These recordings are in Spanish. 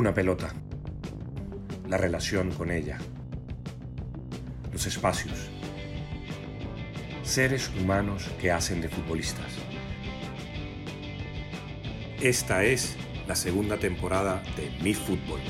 Una pelota. La relación con ella. Los espacios. Seres humanos que hacen de futbolistas. Esta es la segunda temporada de Mi Fútbol.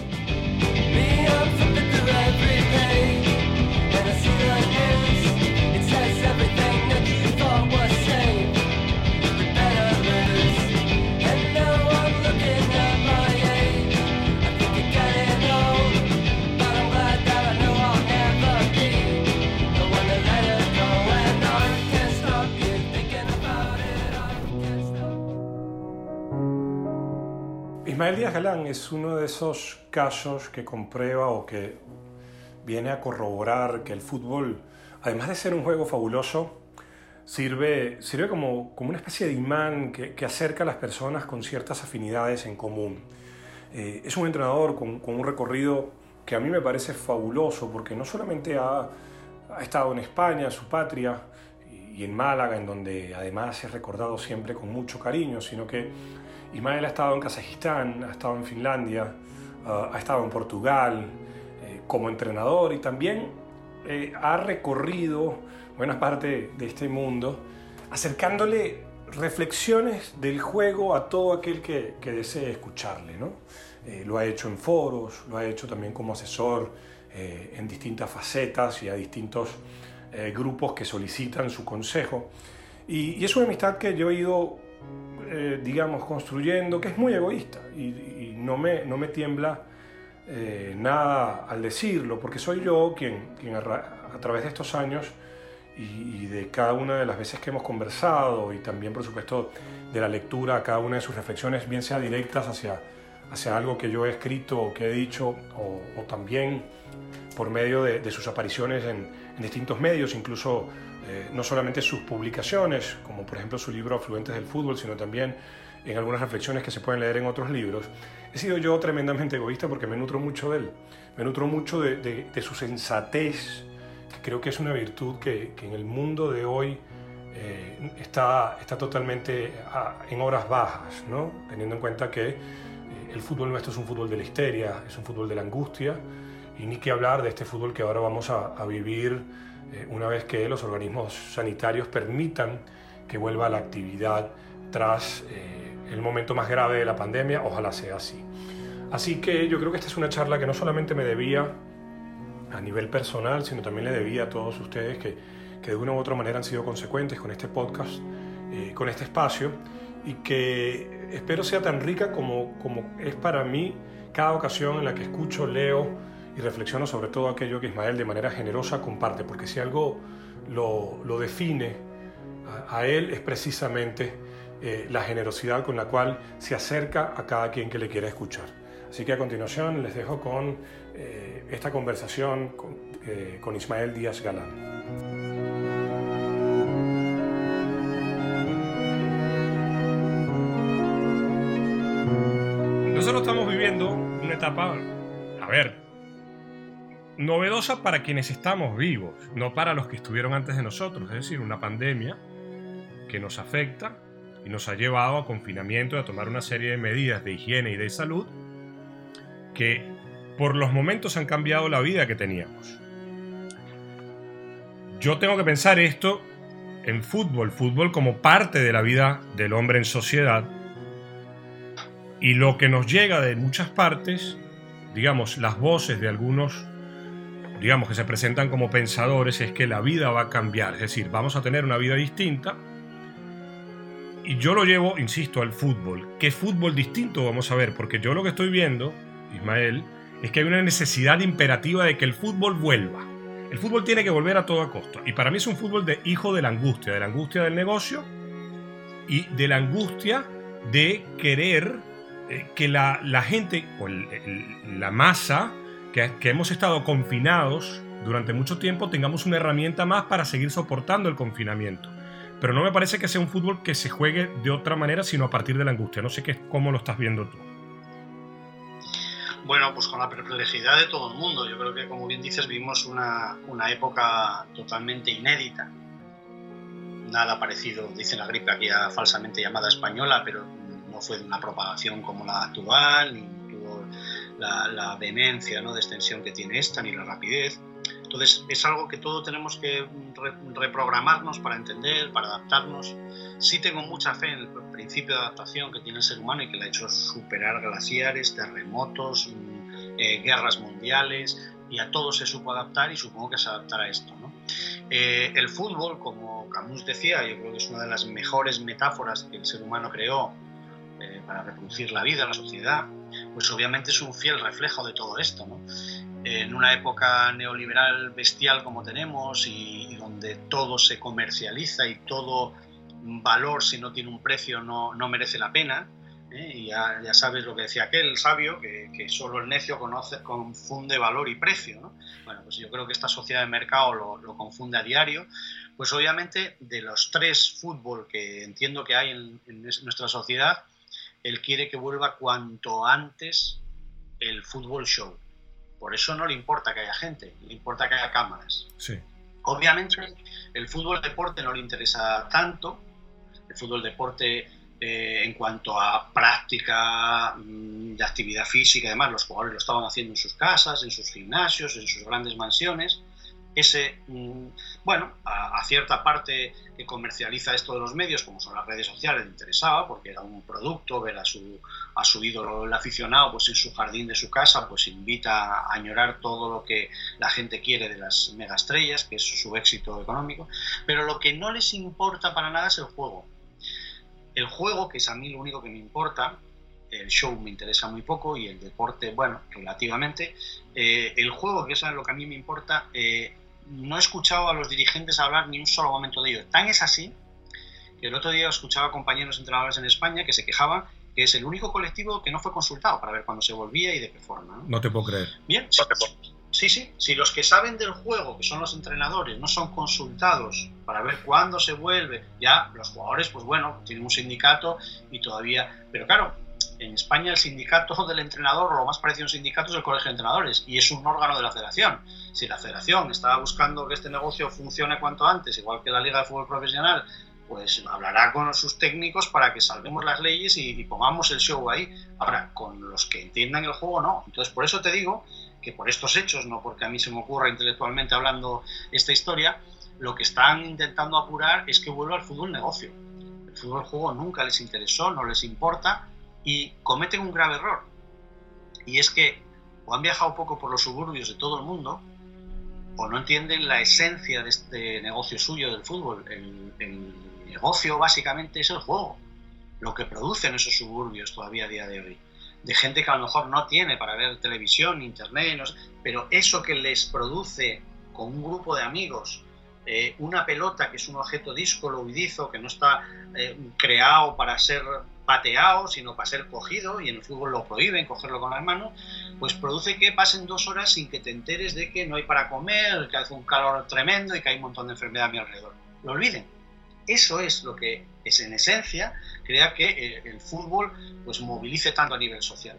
Ismael Díaz Galán es uno de esos casos que comprueba o que viene a corroborar que el fútbol, además de ser un juego fabuloso, sirve, sirve como, como una especie de imán que, que acerca a las personas con ciertas afinidades en común. Eh, es un entrenador con, con, un recorrido que a mí me parece fabuloso porque no solamente ha, ha estado en España, su patria, y, en Málaga, en donde además es recordado siempre con mucho cariño, sino que Ismael ha estado en Kazajistán, ha estado en Finlandia, uh, ha estado en Portugal eh, como entrenador y también eh, ha recorrido buena parte de este mundo acercándole reflexiones del juego a todo aquel que, que desee escucharle. ¿no? Eh, lo ha hecho en foros, lo ha hecho también como asesor eh, en distintas facetas y a distintos eh, grupos que solicitan su consejo. Y, y es una amistad que yo he ido eh, digamos, construyendo, que es muy egoísta y, no, me, no me tiembla eh, nada al decirlo, porque soy yo quien, quien a, a través de estos años y, de cada una de las veces que hemos conversado y también, por supuesto, de la lectura, cada una de sus reflexiones, bien sea directas hacia, hacia algo que yo he escrito o que he dicho, o, también por medio de, sus apariciones en distintos medios, incluso eh, no solamente sus publicaciones, como por ejemplo su libro Afluentes del Fútbol, sino también en algunas reflexiones que se pueden leer en otros libros, he sido yo tremendamente egoísta porque me nutro mucho de él, me nutro mucho de, de, de su sensatez, que creo que es una virtud que, que en el mundo de hoy eh, está, está totalmente en horas bajas, ¿no? teniendo en cuenta que eh, el fútbol nuestro es un fútbol de la histeria, es un fútbol de la angustia, y ni que hablar de este fútbol que ahora vamos a vivir eh, una vez que los organismos sanitarios permitan que vuelva a la actividad tras eh, el momento más grave de la pandemia, ojalá sea así. Así que yo creo que esta es una charla que no solamente me debía a nivel personal, sino también le debía a todos ustedes que, que de una u otra manera han sido consecuentes con este podcast, eh, con este espacio, y que espero sea tan rica como, como es para mí cada ocasión en la que escucho, leo, y reflexiono sobre todo aquello que Ismael de manera generosa comparte, porque si algo lo, lo define a, él es precisamente eh, la generosidad con la cual se acerca a cada quien que le quiera escuchar. Así que a continuación les dejo con eh, esta conversación con, eh, con Ismael Díaz Galán. Nosotros estamos viviendo una etapa, a ver, novedosa para quienes estamos vivos, no para los que estuvieron antes de nosotros, es decir, una pandemia que nos afecta y nos ha llevado a confinamiento y a tomar una serie de medidas de higiene y de salud que por los momentos han cambiado la vida que teníamos. yo tengo que pensar esto en fútbol, fútbol como parte de la vida del hombre en sociedad. Y lo que nos llega de muchas partes, digamos, las voces de algunos, digamos, que se presentan como pensadores, es que la vida va a cambiar, es decir, vamos a tener una vida distinta. Y yo lo llevo, insisto, al fútbol. ¿Qué fútbol distinto vamos a ver? Porque yo lo que estoy viendo, Ismael, es que hay una necesidad imperativa de que el fútbol vuelva. El fútbol tiene que volver a todo costo. Y para mí es un fútbol de hijo de la angustia, de la angustia del negocio y de la angustia de querer eh, que la, gente o la masa que, hemos estado confinados durante mucho tiempo tengamos una herramienta más para seguir soportando el confinamiento. Pero no me parece que sea un fútbol que se juegue de otra manera, sino a partir de la angustia. No sé qué, cómo lo estás viendo tú. Bueno, pues con la perplejidad de todo el mundo. Yo creo que, como bien dices, vivimos una, una época totalmente inédita. Nada parecido, dice la gripe aquí falsamente llamada española, pero no fue de una propagación como la actual, la, la vehemencia ¿no? de extensión que tiene esta, ni la rapidez. Entonces es algo que todo tenemos que reprogramarnos para entender, para adaptarnos. Sí tengo mucha fe en el principio de adaptación que tiene el ser humano y que le ha hecho superar glaciares, terremotos, mm, eh, guerras mundiales y a todo se supo adaptar y supongo que se adaptará a esto. Eh, el fútbol, como Camus decía, yo creo que es una de las mejores metáforas que el ser humano creó eh, para reproducir la vida, la sociedad, pues obviamente es un fiel reflejo de todo esto. ¿no? en una época neoliberal bestial como tenemos y, donde todo se comercializa y todo valor si no tiene un precio no, no merece la pena, ¿eh? y ya, ya, sabes lo que decía aquel sabio, que, solo el necio conoce, confunde valor y precio. ¿no? Bueno, pues yo creo que esta sociedad de mercado lo, confunde a diario. Pues obviamente de los tres fútbol que entiendo que hay en nuestra sociedad, él quiere que vuelva cuanto antes el fútbol show. Por eso no le importa que haya gente, le importa que haya cámaras. Sí. Obviamente, el fútbol deporte no le interesa tanto. El fútbol deporte, eh, en cuanto a práctica mmm, de actividad física y demás, los jugadores lo estaban haciendo en sus casas, en sus gimnasios, en sus grandes mansiones ese, mm, bueno, a, a, cierta parte que comercializa esto de los medios, como son las redes sociales, le interesaba, porque era un producto, ver a su, a su ídolo, el aficionado, pues en su jardín de su casa, pues invita a añorar todo lo que la gente quiere de las megaestrellas, que es su éxito económico, pero lo que no les importa para nada es el juego. El juego, que es a mí lo único que me importa, el show me interesa muy poco y el deporte, bueno, relativamente. Eh, el juego, que es lo que a mí me importa, eh, no he escuchado a los dirigentes hablar ni un solo momento de ello. Tan es así que el otro día escuchaba a compañeros entrenadores en España que se quejaban que es el único colectivo que no fue consultado para ver cuándo se volvía y de qué forma. ¿no? no te puedo creer. Bien, sí, sí, sí. Si los que saben del juego, que son los entrenadores, no son consultados para ver cuándo se vuelve, ya los jugadores, pues bueno, tienen un sindicato y todavía. Pero claro, en España el sindicato del entrenador, lo más parecido a un sindicato, es el colegio de entrenadores y es un órgano de la federación. Si la federación está buscando que este negocio funcione cuanto antes, igual que la Liga de Fútbol Profesional, pues hablará con sus técnicos para que salvemos las leyes y, y pongamos el show ahí. Ahora, con los que entiendan el juego, no. Entonces, por eso te digo que por estos hechos, no porque a mí se me ocurra intelectualmente hablando esta historia, lo que están intentando apurar es que vuelva al fútbol negocio. El fútbol juego nunca les interesó, no les importa, y cometen un grave error. Y es que o han viajado poco por los suburbios de todo el mundo, o no entienden la esencia de este negocio suyo del fútbol. El, el negocio básicamente es el juego, lo que producen esos suburbios todavía a día de hoy. De gente que a lo mejor no tiene para ver televisión, internet, no sé, pero eso que les produce con un grupo de amigos, eh, una pelota que es un objeto díscolo, huidizo, que no está eh, creado para ser pateado, sino para ser cogido, y en el fútbol lo prohíben cogerlo con las manos, pues produce que pasen dos horas sin que te enteres de que no hay para comer, que hace un calor tremendo y que hay un montón de enfermedad a mi alrededor. Lo olviden. Eso es lo que es en esencia crea que eh, el fútbol pues movilice tanto a nivel social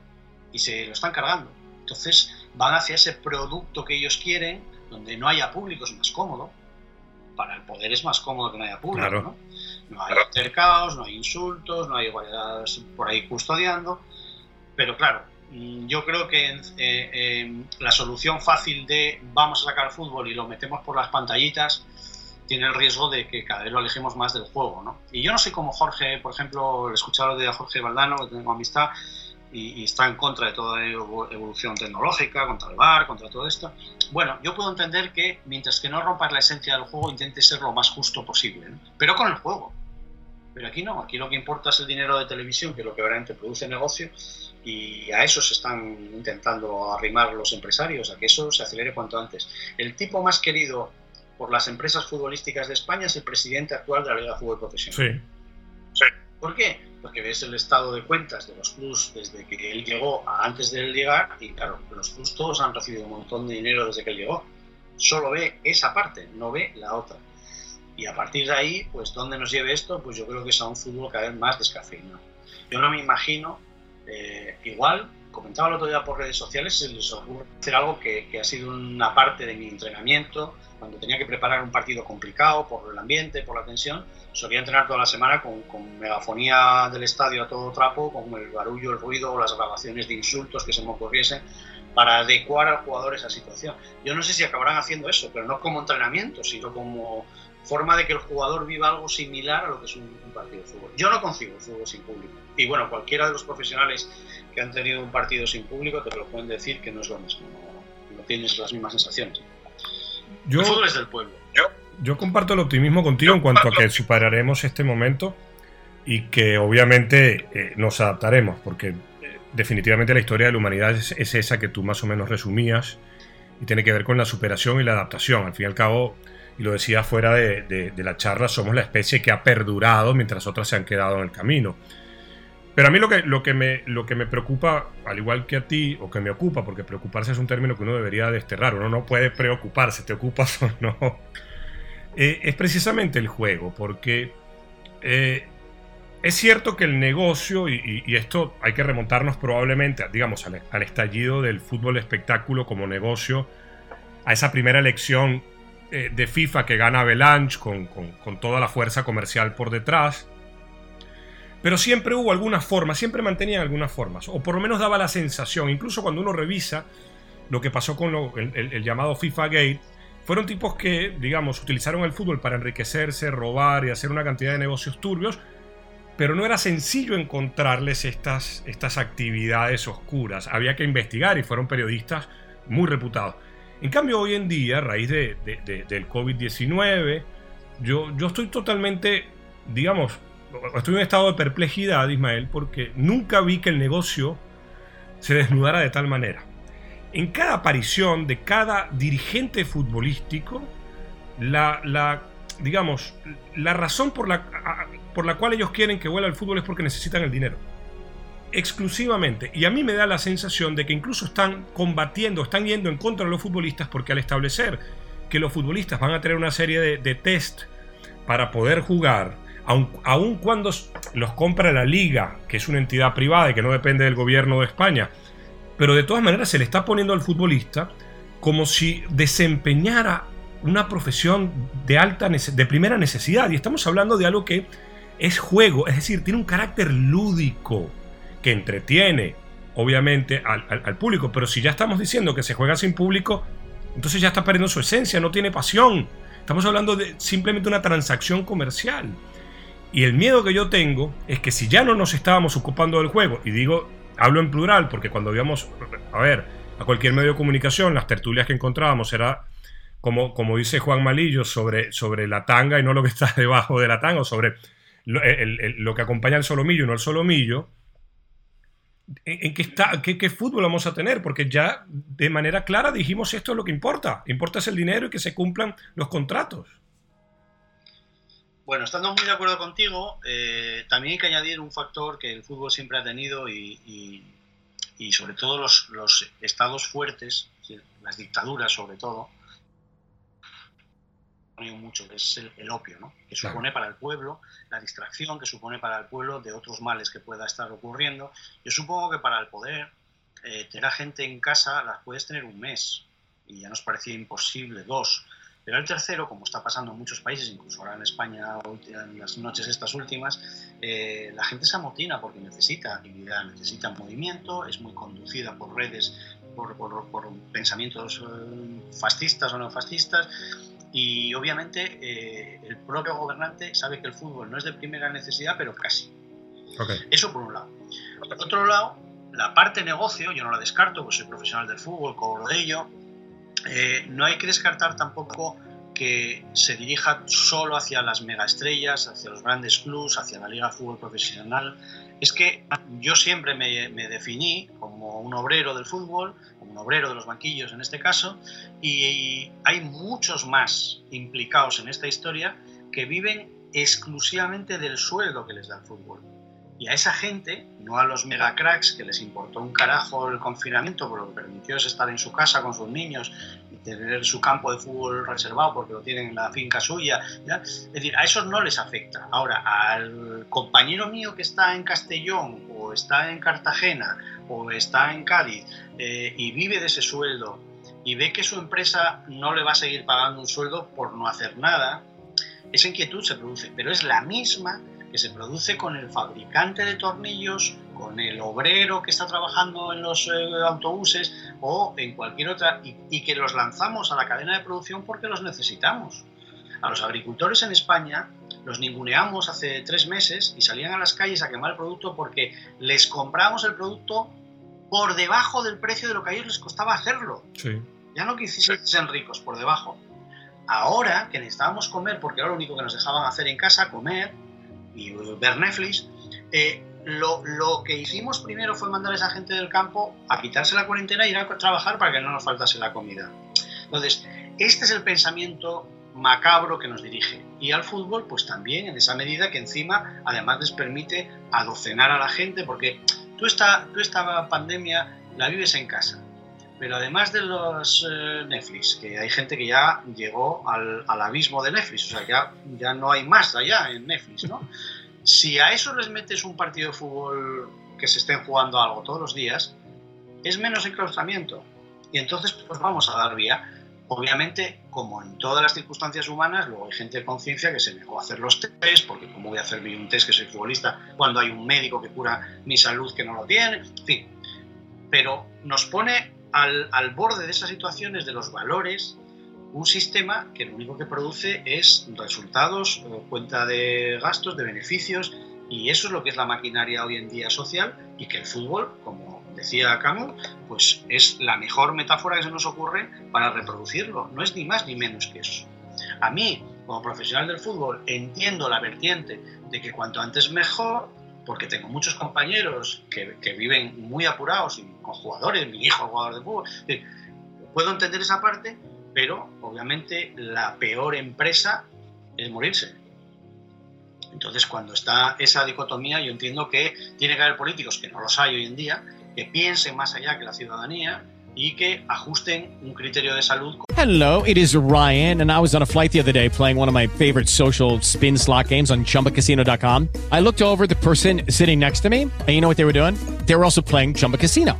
y se lo están cargando. Entonces van hacia ese producto que ellos quieren, donde no haya público, es más cómodo, para el poder es más cómodo que no haya público, Claro. ¿no? No hay altercados, no hay insultos, no hay igualdades por ahí custodiando, pero claro, mm, yo creo que eh, eh, la solución fácil de vamos a sacar el fútbol y lo metemos por las pantallitas tiene el riesgo de que cada vez lo alejemos más del juego. ¿no? Y yo no soy como Jorge, por ejemplo, he escuchado de Jorge Valdano, que tengo amistad, y, está en contra de toda evolución tecnológica, contra el bar, contra todo esto. Bueno, yo puedo entender que mientras que no rompas la esencia del juego, intentes ser lo más justo posible, pero con el juego. Pero aquí no, aquí lo que importa es el dinero de televisión, que es lo que realmente produce negocio, y a eso se están intentando arrimar los empresarios, a que eso se acelere cuanto antes. El tipo más querido por las empresas futbolísticas de España es el presidente actual de la Liga de Fútbol Profesional. Sí. ¿Por qué? Porque ves el estado de cuentas de los clubs desde que él llegó a antes de él llegar, y claro, los clubs todos han recibido un montón de dinero desde que él llegó. Solo ve esa parte, no ve la otra. Y a partir de ahí, pues, ¿dónde nos lleve esto? Pues yo creo que es a un fútbol cada vez más descafeinado. Yo no me imagino, eh, igual, comentaba el otro día por redes sociales, se les ocurre hacer algo que, que ha sido una parte de mi entrenamiento, cuando tenía que preparar un partido complicado por el ambiente, por la tensión, solía entrenar toda la semana con, con, megafonía del estadio a todo trapo, con el barullo, el ruido, las grabaciones de insultos que se me ocurriesen, para adecuar al jugador esa situación. Yo no sé si acabarán haciendo eso, pero no como entrenamiento, sino como forma de que el jugador viva algo similar a lo que es un, partido de fútbol. Yo no consigo fútbol sin público. Y bueno, cualquiera de los profesionales que han tenido un partido sin público te lo pueden decir que no es lo mismo, no tienes las mismas sensaciones. Yo, del pueblo. Yo, comparto el optimismo contigo en cuanto a que superaremos este momento y que obviamente eh, nos adaptaremos, porque eh, definitivamente la historia de la humanidad es, esa que tú más o menos resumías y tiene que ver con la superación y la adaptación. Al fin y al cabo, y lo decía fuera de, de la charla, somos la especie que ha perdurado mientras otras se han quedado en el camino. Pero a mí lo que, lo, que me, lo que me preocupa, al igual que a ti, o que me ocupa, porque preocuparse es un término que uno debería desterrar, uno no puede preocuparse, te ocupas o no, eh, es precisamente el juego, porque eh, es cierto que el negocio, y, esto hay que remontarnos probablemente, digamos, al, estallido del fútbol espectáculo como negocio, a esa primera elección eh, de FIFA que gana Avalanche con, con toda la fuerza comercial por detrás, pero siempre hubo alguna forma, siempre mantenían algunas formas, o por lo menos daba la sensación, incluso cuando uno revisa lo que pasó con el, llamado FIFA Gate, fueron tipos que, digamos, utilizaron el fútbol para enriquecerse, robar y hacer una cantidad de negocios turbios, pero no era sencillo encontrarles estas, estas actividades oscuras. Había que investigar y fueron periodistas muy reputados. En cambio, hoy en día, a raíz de, del COVID-19, yo, yo estoy totalmente, digamos, estoy en un estado de perplejidad, Ismael, porque nunca vi que el negocio se desnudara de tal manera. En cada aparición de cada dirigente futbolístico, la, digamos, la razón por la, por la cual ellos quieren que vuelva el fútbol es porque necesitan el dinero. Exclusivamente. Y a mí me da la sensación de que incluso están combatiendo, están yendo en contra de los futbolistas porque al establecer que los futbolistas van a tener una serie de, test para poder jugar, aun, cuando los compra la liga, que es una entidad privada y que no depende del gobierno de España, pero de todas maneras se le está poniendo al futbolista como si desempeñara una profesión de alta de primera necesidad y estamos hablando de algo que es juego, es decir, tiene un carácter lúdico que entretiene obviamente al, al, público, pero si ya estamos diciendo que se juega sin público, entonces ya está perdiendo su esencia, no tiene pasión. Estamos hablando de simplemente una transacción comercial. Y el miedo que yo tengo es que si ya no nos estábamos ocupando del juego, y digo, hablo en plural, porque cuando íbamos, a ver, a cualquier medio de comunicación, las tertulias que encontrábamos era, como, como dice Juan Malillo, sobre, sobre la tanga y no lo que está debajo de la tanga, o sobre lo, que acompaña al solomillo y no el solomillo. ¿En, qué, está, qué, qué, fútbol vamos a tener? Porque ya de manera clara dijimos esto es lo que importa. Importa es el dinero y que se cumplan los contratos. Bueno, estando muy de acuerdo contigo, eh, también hay que añadir un factor que el fútbol siempre ha tenido y, sobre todo los, estados fuertes, las dictaduras sobre todo, mucho, que es el, opio, ¿no? que supone para el pueblo la distracción, que supone para el pueblo de otros males que pueda estar ocurriendo. Yo supongo que para el poder, eh, tener a gente en casa las puedes tener un mes y ya nos parecía imposible, dos. Pero el tercero, como está pasando en muchos países, incluso ahora en España, en las noches estas últimas, eh, la gente se amotina porque necesita actividad, necesita movimiento, es muy conducida por redes, por, por, pensamientos eh, fascistas o neofascistas, Y obviamente eh, el propio gobernante sabe que el fútbol no es de primera necesidad, pero casi. Eso por un lado. Por otro lado, la parte negocio, yo no la descarto, pues soy profesional del fútbol, cobro de ello. Eh, no hay que descartar tampoco que se dirija solo hacia las megaestrellas, hacia los grandes clubs, hacia la liga de fútbol profesional. Es que yo siempre me, definí como un obrero del fútbol, como un obrero de los banquillos en este caso, y hay muchos más implicados en esta historia que viven exclusivamente del sueldo que les da el fútbol. Y a esa gente, no a los megacracks que les importó un carajo el confinamiento, porque lo que permitió es estar en su casa con sus niños y tener su campo de fútbol reservado porque lo tienen en la finca suya. Es decir, a esos no les afecta. Ahora, al compañero mío que está en Castellón o está en Cartagena o está en Cádiz eh, y vive de ese sueldo y ve que su empresa no le va a seguir pagando un sueldo por no hacer nada, esa inquietud se produce, pero es la misma que se produce con el fabricante de tornillos, con el obrero que está trabajando en los eh, autobuses o en cualquier otra, y, que los lanzamos a la cadena de producción porque los necesitamos. A los agricultores en España los ninguneamos hace tres meses y salían a las calles a quemar el producto porque les compramos el producto por debajo del precio de lo que a ellos les costaba hacerlo. Ya no quisiesen ricos, por debajo. Ahora que necesitábamos comer, porque era lo único que nos dejaban hacer en casa, comer, y ver Netflix, eh, lo, lo, que hicimos primero fue mandar a esa gente del campo a quitarse la cuarentena y ir a trabajar para que no nos faltase la comida. Entonces, este es el pensamiento macabro que nos dirige. Y al fútbol, pues también en esa medida que encima además les permite adocenar a la gente, porque tú esta, tú esta pandemia la vives en casa. Pero además de los eh, Netflix, que hay gente que ya llegó al, al, abismo de Netflix, o sea, ya, ya no hay más allá en Netflix, ¿no? Si a eso les metes un partido de fútbol que se estén jugando algo todos los días, es menos enclaustramiento. Y entonces, pues vamos a dar vía. Obviamente, como en todas las circunstancias humanas, luego hay gente de conciencia que se negó a hacer los test, porque como voy a hacer un test que soy futbolista, cuando hay un médico que cura mi salud que no lo tiene, en fin. Pero nos pone al, borde de esas situaciones de los valores un sistema que lo único que produce es resultados, eh, cuenta de gastos, de beneficios, y eso es lo que es la maquinaria hoy en día social y que el fútbol, como decía Camus, pues es la mejor metáfora que se nos ocurre para reproducirlo, no es ni más ni menos que eso. A mí, como profesional del fútbol, entiendo la vertiente de que cuanto antes mejor, porque tengo muchos compañeros que, que, viven muy apurados y con jugadores, mi hijo es jugador de fútbol. Puedo entender esa parte, pero obviamente la peor empresa es morirse. Entonces, cuando está esa dicotomía, yo entiendo que tiene que haber políticos, que no los hay hoy en día, que piensen más allá que la ciudadanía y que ajusten un criterio de salud. Hello, it is Ryan, and I was on a flight the other day playing one of my favorite social spin slot games on chumbacasino.com. I looked over the person sitting next to me, and you know what they were doing? They were also playing Chumba Casino.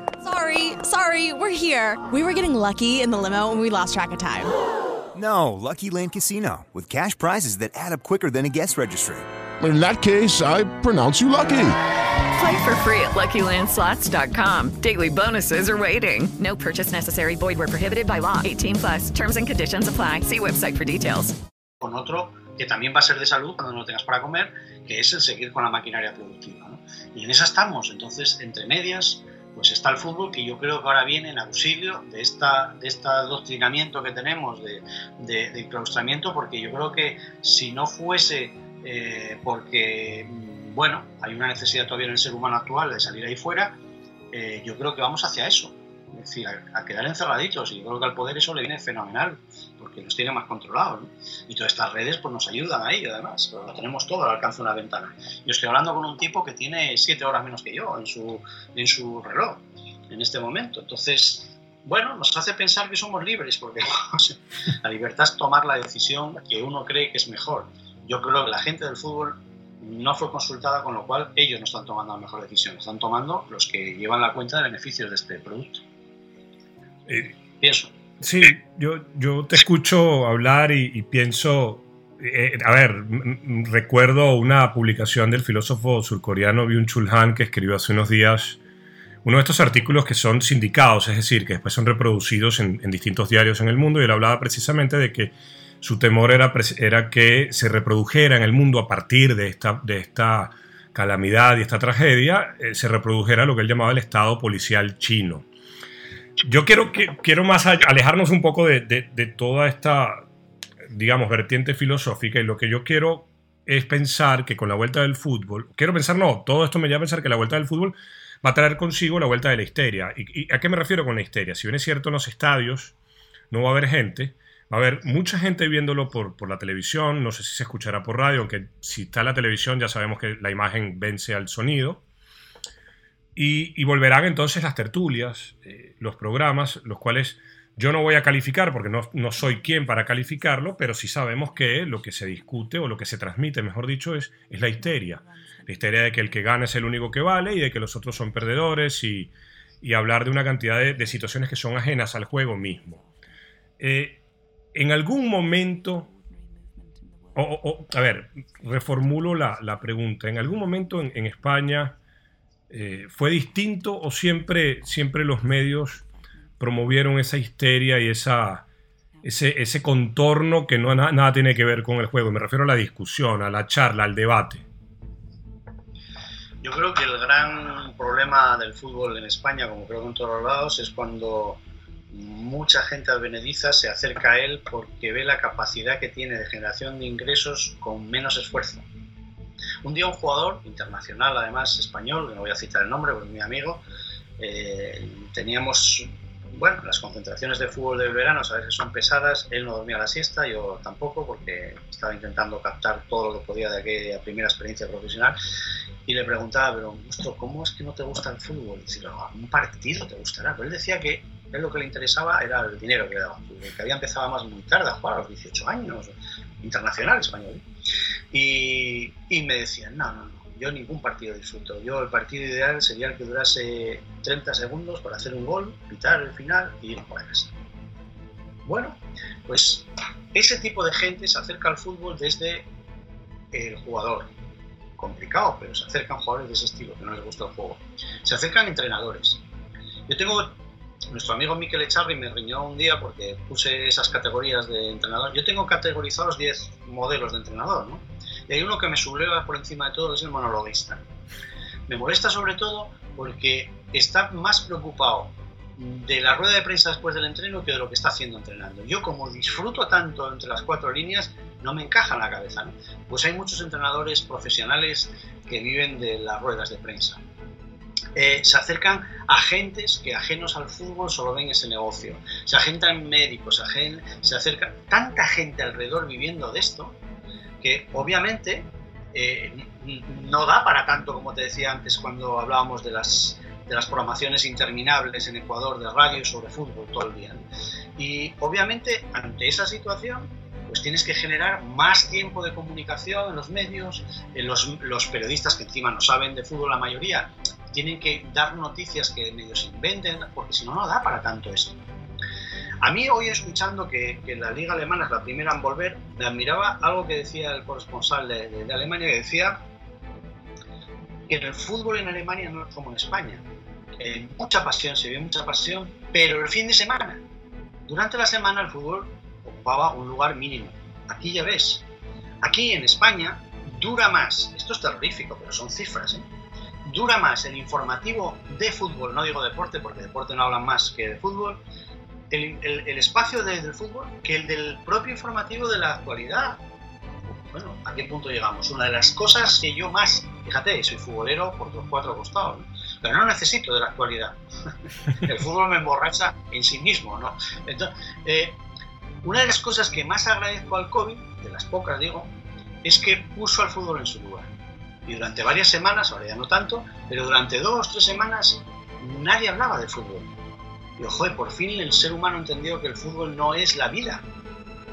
Sorry, sorry, we're here. We were getting lucky in the limo and we lost track of time. No, Lucky Land Casino, with cash prizes that add up quicker than a guest registry. In that case, I pronounce you lucky. Play for free at LuckyLandSlots.com. Daily bonuses are waiting. No purchase necessary. Void were prohibited by law. 18 plus. Terms and conditions apply. See website for details. Con otro que también va a ser de salud cuando no tengas para comer, que es el seguir con la maquinaria productiva. ¿no? Y en esa estamos. Entonces, entre medias, pues está el fútbol que yo creo que ahora viene en auxilio de esta de este adoctrinamiento que tenemos de, de, de enclaustramiento, porque yo creo que si no fuese eh, porque, mm, bueno, hay una necesidad todavía en el ser humano actual de salir ahí fuera, eh, yo creo que vamos hacia eso. Es decir, a, quedar encerraditos. Y yo creo que al poder eso le viene fenomenal, porque nos tiene más controlados. ¿no? Y todas estas redes pues, nos ayudan ahí, además. Lo tenemos todo al alcance de una ventana. Yo estoy hablando con un tipo que tiene siete horas menos que yo en su, en su reloj en este momento. Entonces, bueno, nos hace pensar que somos libres, porque la libertad es tomar la decisión que uno cree que es mejor yo creo que la gente del fútbol no fue consultada, con lo cual ellos no están tomando la mejor decisión, están tomando los que llevan la cuenta de beneficios de este producto. Eh, Pienso. Sí, yo, yo te escucho hablar y, pienso, eh, a ver, recuerdo una publicación del filósofo surcoreano Byung-Chul Han que escribió hace unos días uno de estos artículos que son sindicados, es decir, que después son reproducidos en, distintos diarios en el mundo y él hablaba precisamente de que su temor era, era que se reprodujera en el mundo a partir de esta, de esta calamidad y esta tragedia, eh, se reprodujera lo que él llamaba el Estado policial chino. Yo quiero, que, quiero más alejarnos un poco de, de- toda esta, digamos, vertiente filosófica y lo que yo quiero es pensar que con la vuelta del fútbol, quiero pensar, no, todo esto me lleva a pensar que la vuelta del fútbol va a traer consigo la vuelta de la histeria. ¿Y, y a qué me refiero con la histeria? Si bien es cierto en los estadios no va a haber gente, va a haber mucha gente viéndolo por, por la televisión, no sé si se escuchará por radio, aunque si está la televisión ya sabemos que la imagen vence al sonido. Y, volverán entonces las tertulias, eh, los programas, los cuales yo no voy a calificar porque no, soy quien para calificarlo, pero sí sabemos que lo que se discute o lo que se transmite, mejor dicho, es, la histeria. La histeria de que el que gana es el único que vale y de que los otros son perdedores y, hablar de una cantidad de, situaciones que son ajenas al juego mismo. Eh, en algún momento, o- a ver, reformulo la, pregunta, ¿en algún momento en, en España eh, fue distinto o siempre, siempre los medios promovieron esa histeria y esa, ese, contorno que no na- nada tiene que ver con el juego? Me refiero a la discusión, a la charla, al debate. Yo creo que el gran problema del fútbol en España, como creo que en todos lados, es cuando mucha gente advenediza se acerca a él porque ve la capacidad que tiene de generación de ingresos con menos esfuerzo. Un día un jugador internacional, además español, no voy a citar el nombre, porque es mi amigo, eh, teníamos, bueno, las concentraciones de fútbol del verano, sabes que son pesadas, él no dormía la siesta, yo tampoco, porque estaba intentando captar todo lo que podía de aquella primera experiencia profesional, y le preguntaba, pero Augusto, ¿cómo es que no te gusta el fútbol? Y dice, "No, un partido te gustará, pero él decía que él lo que le interesaba era el dinero que le daban, que había empezado más muy tarde a jugar, a los 18 años, internacional español. Y, y me decían, no, no, no, yo ningún partido disfruto. Yo el partido ideal sería el que durase 30 segundos para hacer un gol, pitar el final y ir por a casa. Bueno, pues ese tipo de gente se acerca al fútbol desde el jugador. Complicado, pero se acercan jugadores de ese estilo, que no les gusta el juego. Se acercan entrenadores. Yo tengo nuestro amigo Miquel Echarri me riñó un día porque puse esas categorías de entrenador. Yo tengo categorizados 10 modelos de entrenador, ¿no? Y hay uno que me subleva por encima de todo, es el monologuista. Me molesta sobre todo porque está más preocupado de la rueda de prensa después del entreno que de lo que está haciendo entrenando. Yo como disfruto tanto entre las cuatro líneas, no me encaja en la cabeza. ¿no? Pues hay muchos entrenadores profesionales que viven de las ruedas de prensa. Eh, se acercan agentes que ajenos al fútbol solo ven ese negocio. Se agentan médicos, se, agen- acerca tanta gente alrededor viviendo de esto que obviamente eh, no da para tanto como te decía antes cuando hablábamos de las, de las programaciones interminables en Ecuador de radio sobre fútbol todo el día. Y obviamente ante esa situación pues tienes que generar más tiempo de comunicación en los medios, en los, los periodistas que encima no saben de fútbol la mayoría, tienen que dar noticias que medios inventen, porque si no, no da para tanto esto. A mí hoy escuchando que, que la liga alemana es la primera en volver, me admiraba algo que decía el corresponsal de, de- de Alemania, que decía que el fútbol en Alemania no es como en España. Eh, mucha pasión, se ve mucha pasión, pero el fin de semana, durante la semana el fútbol ocupaba un lugar mínimo. Aquí ya ves, aquí en España dura más, esto es terrorífico, pero son cifras, ¿eh? dura más el informativo de fútbol, no digo deporte, porque deporte no hablan más que de fútbol, el, el- el espacio de- del fútbol que el del propio informativo de la actualidad. Bueno, ¿a qué punto llegamos? Una de las cosas que yo más, fíjate, soy futbolero por los cuatro costados, ¿no? pero no necesito de la actualidad. el fútbol me emborracha en sí mismo, ¿no? Entonces, eh, una de las cosas que más agradezco al COVID, de las pocas digo, es que puso al fútbol en su lugar. Y durante varias semanas, ahora ya no tanto, pero durante dos, tres semanas nadie hablaba de fútbol. Y joder, por fin el ser humano entendió que el fútbol no es la vida.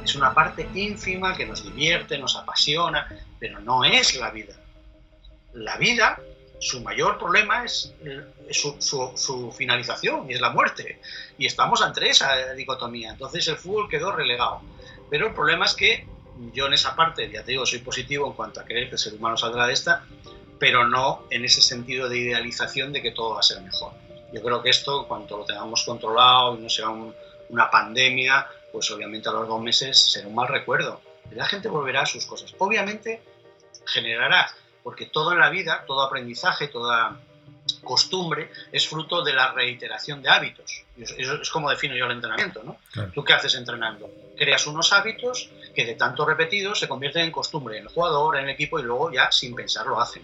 es una parte ínfima que nos divierte, nos apasiona, pero no es la vida. La vida, su mayor problema es su, finalización y es la muerte. Y estamos ante esa dicotomía. Entonces el fútbol quedó relegado. Pero el problema es que yo en esa parte, ya te digo, soy positivo en cuanto a creer que el ser humano saldrá de esta, pero no en ese sentido de idealización de que todo va a ser mejor. Yo creo que esto, cuanto lo tengamos controlado y no sea una pandemia, pues obviamente a los dos meses será un mal recuerdo. La gente volverá a sus cosas. Obviamente generará, porque todo en la vida, todo aprendizaje, toda costumbre es fruto de la reiteración de hábitos. Eso es como defino yo el entrenamiento, ¿no? ¿Tú qué haces entrenando? Creas unos hábitos que de tanto repetidos se convierten en costumbre en el jugador, en el equipo y luego ya sin pensar lo hacen.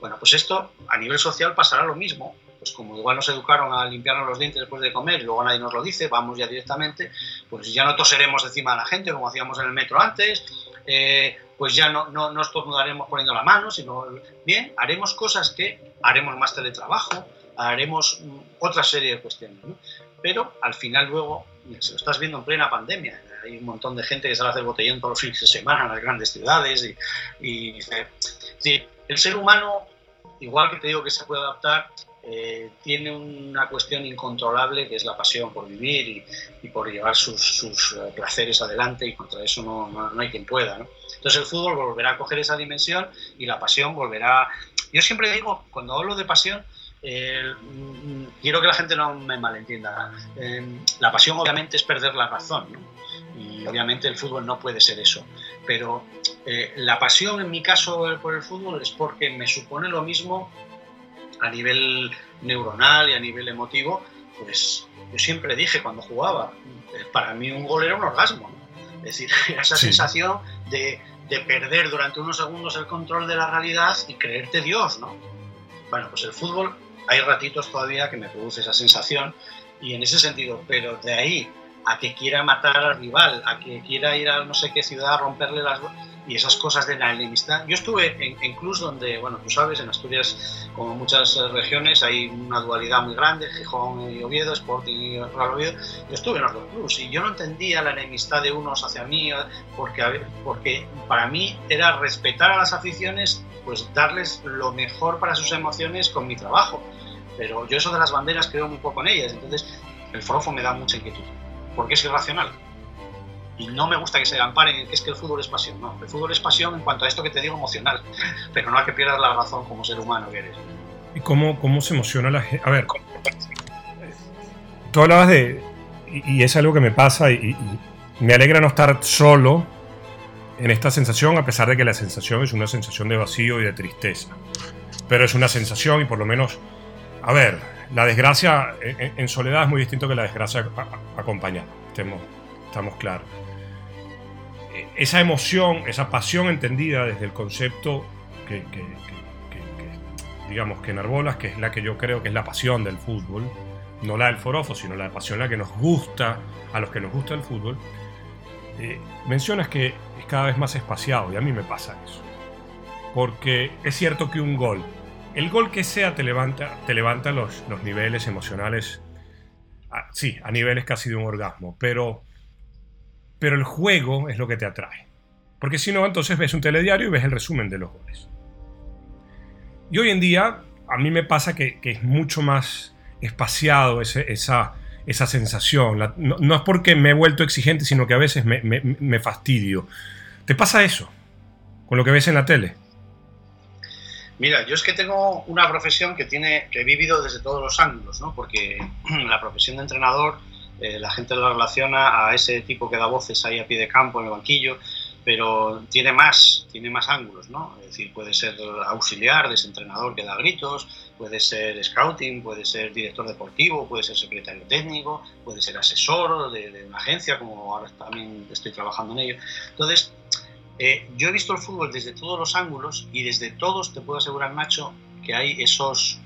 Bueno, pues esto a nivel social pasará lo mismo. Pues como igual nos educaron a limpiarnos los dientes después de comer y luego nadie nos lo dice, vamos ya directamente, pues ya no toseremos encima de la gente como hacíamos en el metro antes, eh, pues ya no, no, no estornudaremos poniendo la mano, sino bien, haremos cosas que haremos más teletrabajo, haremos mm, otra serie de cuestiones. Pero al final luego, se lo estás viendo en plena pandemia, hay un montón de gente que sale a hacer botellón todos los fines de semana en las grandes ciudades y, y sí, el ser humano, igual que te digo que se puede adaptar, eh, tiene una cuestión incontrolable que es la pasión por vivir y, por llevar sus, eh, placeres adelante y contra eso no, no, hay quien pueda. Entonces el fútbol volverá a coger esa dimensión y la pasión volverá... Yo siempre digo, cuando hablo de pasión, mm, quiero que la gente no me malentienda. la pasión obviamente es perder la razón y obviamente el fútbol no puede ser eso. Pero eh, la pasión en mi caso por el fútbol es porque me supone lo mismo a nivel neuronal y a nivel emotivo, pues yo siempre dije cuando jugaba, eh, para mí un gol era un orgasmo. Es decir, esa sensación de, de, perder durante unos segundos el control de la realidad y creerte Dios, ¿no? Bueno, pues el fútbol hay ratitos todavía que me produce esa sensación y en ese sentido, pero de ahí a que quiera matar al rival, a que quiera ir a no sé qué ciudad a romperle las y esas cosas de la enemistad. Yo estuve en, en donde, bueno, tú sabes, en Asturias, como muchas eh, regiones, hay una dualidad muy grande, Gijón y Oviedo, Sporting y Real Oviedo. Yo estuve en los dos clubs y yo no entendía la enemistad de unos hacia mí, eh, porque, porque para mí era respetar a las aficiones, pues darles lo mejor para sus emociones con mi trabajo. Pero yo eso de las banderas creo muy poco en ellas, entonces el forofo me da mucha inquietud, porque es irracional y no me gusta que se amparen en es que el fútbol es pasión. No, el fútbol es pasión en cuanto a esto que te digo emocional, pero no a que pierdas la razón como ser humano que eres. ¿Y cómo, cómo se emociona la gente? A ver, tú hablabas de, y, es algo que me pasa, y, me alegra no estar solo en esta sensación, a pesar de que la sensación es una sensación de vacío y de tristeza. Pero es una sensación y por lo menos, a ver, la desgracia en, soledad es muy distinto que la desgracia acompañada, estemos, estamos claros esa emoción, esa pasión entendida desde el concepto que, digamos, que enarbolas, que es la que yo creo que es la pasión del fútbol, no la del forofo, sino la pasión la que nos gusta, a los que nos gusta el fútbol, eh, mencionas que es cada vez más espaciado y a mí me pasa eso. Porque es cierto que un gol, el gol que sea te levanta, te levanta los, los niveles emocionales, sí, a niveles casi de un orgasmo, pero pero el juego es lo que te atrae. Porque si no, entonces ves un telediario y ves el resumen de los goles. Y hoy en día, a mí me pasa que, es mucho más espaciado esa, esa sensación. no, es porque me he vuelto exigente, sino que a veces me, fastidio. ¿Te pasa eso con lo que ves en la tele? Mira, yo es que tengo una profesión que tiene que he vivido desde todos los ángulos, ¿no? Porque la profesión de entrenador eh, la gente lo relaciona a ese tipo que da voces ahí a pie de campo, en el banquillo, pero tiene más, tiene más ángulos, ¿no? Es decir, puede ser auxiliar, desentrenador que da gritos, puede ser scouting, puede ser director deportivo, puede ser secretario técnico, puede ser asesor de, una agencia, como ahora también estoy trabajando en ello. Entonces, eh, yo he visto el fútbol desde todos los ángulos y desde todos te puedo asegurar, Nacho, que hay esos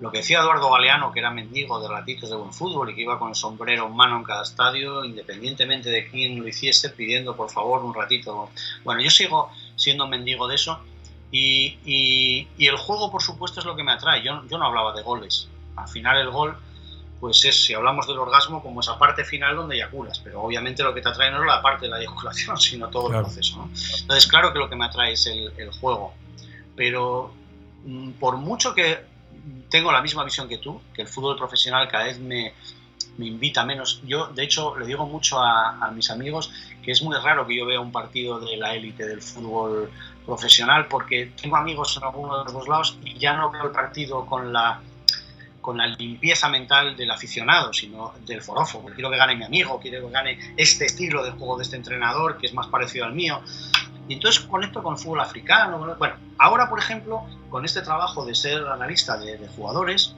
lo que decía Eduardo Galeano, que era mendigo de ratitos de buen fútbol y que iba con el sombrero en mano en cada estadio, independientemente de quién lo hiciese, pidiendo por favor un ratito. Bueno, yo sigo siendo mendigo de eso y, y, el juego, por supuesto, es lo que me atrae. Yo, yo no hablaba de goles. Al final el gol pues es, si hablamos del orgasmo, como esa parte final donde eyaculas, pero obviamente lo que te atrae no es la parte de la eyaculación, sino todo el proceso. ¿no? Entonces, claro que lo que me atrae es el, el juego, pero mm, por mucho que tengo la misma visión que tú, que el fútbol profesional cada vez me, me invita menos. Yo, de hecho, le digo mucho a, mis amigos que es muy raro que yo vea un partido de la élite del fútbol profesional porque tengo amigos en alguno de los dos lados y ya no veo el partido con la con la limpieza mental del aficionado, sino del forofo. Quiero que gane mi amigo, quiero que gane este estilo de juego de este entrenador, que es más parecido al mío. Y entonces conecto con el fútbol africano. Bueno, ahora, por ejemplo, con este trabajo de ser analista de, de jugadores,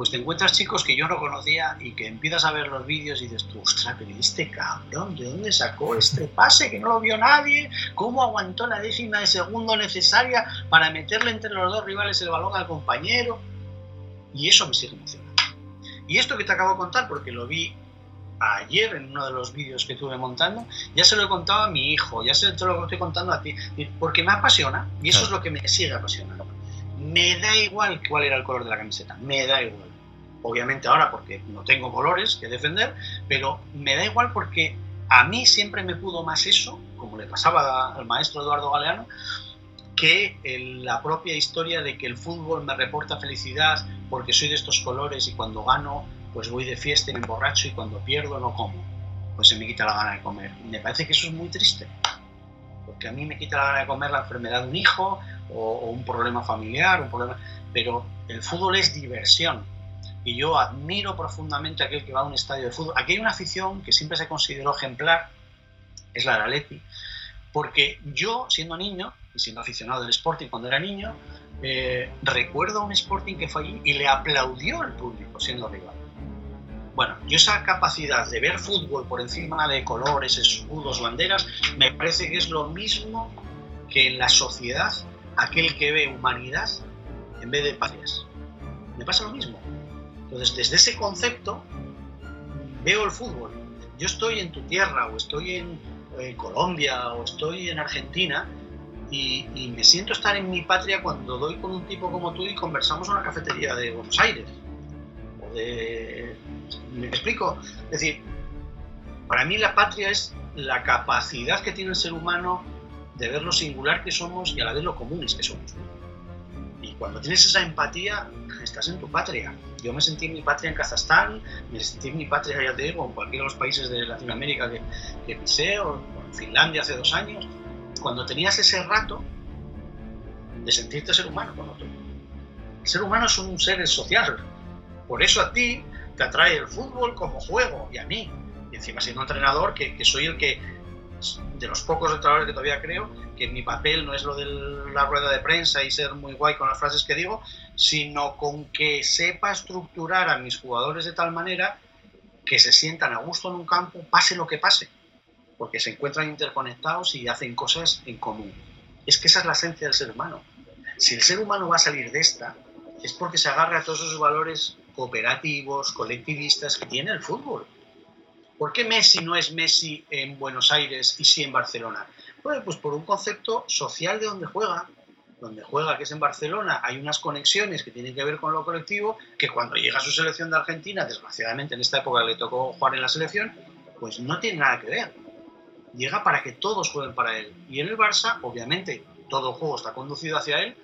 pues te encuentras chicos que yo no conocía y que empiezas a ver los vídeos y dices, tú, ostras, pero este cabrón, ¿de dónde sacó este pase que no lo vio nadie? ¿Cómo aguantó la décima de segundo necesaria para meterle entre los dos rivales el balón al compañero? Y eso me sigue emocionando. Y esto que te acabo de contar, porque lo vi ayer en uno de los vídeos que estuve montando, ya se lo he contado a mi hijo, ya se lo estoy contando a ti, porque me apasiona y eso es lo que me sigue apasionando. Me da igual cuál era el color de la camiseta, me da igual. Obviamente ahora porque no tengo colores que defender, pero me da igual porque a mí siempre me pudo más eso, como le pasaba al maestro Eduardo Galeano, que la propia historia de que el fútbol me reporta felicidad porque soy de estos colores y cuando gano pues voy de fiesta y me emborracho y cuando pierdo no como, pues se me quita la gana de comer. Y me parece que eso es muy triste, porque a mí me quita la gana de comer la enfermedad de un hijo o, un problema familiar, un problema... pero el fútbol es diversión. Y yo admiro profundamente a aquel que va a un estadio de fútbol. Aquí hay una afición que siempre se consideró ejemplar, es la de Atleti, porque yo, siendo niño, y siendo aficionado del Sporting cuando era niño, eh, recuerdo a un Sporting que fue allí y le aplaudió al público siendo rival. Bueno, yo esa capacidad de ver fútbol por encima de colores, escudos, banderas, me parece que es lo mismo que en la sociedad aquel que ve humanidad en vez de patrias. Me pasa lo mismo. Entonces, desde ese concepto, veo el fútbol. Yo estoy en tu tierra o estoy en, en Colombia o estoy en Argentina y, y, me siento estar en mi patria cuando doy con un tipo como tú y conversamos en una cafetería de Buenos Aires. O de... ¿Me explico? Es decir, para mí la patria es la capacidad que tiene el ser humano de ver lo singular que somos y a la vez lo comunes que somos. Y cuando tienes esa empatía, estás en tu patria. Yo me sentí en mi patria en Kazajstán, me sentí en mi patria, ya te digo, en cualquiera de los países de Latinoamérica que, que pisé, o en Finlandia hace dos años cuando tenías ese rato de sentirte ser humano con otro. El ser humano es un ser social. Por eso a ti te atrae el fútbol como juego y a mí. Y encima siendo entrenador, que, que soy el que, de los pocos entrenadores que todavía creo, que mi papel no es lo de la rueda de prensa y ser muy guay con las frases que digo, sino con que sepa estructurar a mis jugadores de tal manera que se sientan a gusto en un campo, pase lo que pase porque se encuentran interconectados y hacen cosas en común. Es que esa es la esencia del ser humano. Si el ser humano va a salir de esta, es porque se agarra a todos esos valores cooperativos, colectivistas que tiene el fútbol. ¿Por qué Messi no es Messi en Buenos Aires y sí en Barcelona? Bueno, pues por un concepto social de donde juega. Donde juega, que es en Barcelona, hay unas conexiones que tienen que ver con lo colectivo, que cuando llega a su selección de Argentina, desgraciadamente en esta época le tocó jugar en la selección, pues no tiene nada que ver llega para que todos jueguen para él. Y en el Barça, obviamente, todo el juego está conducido hacia él,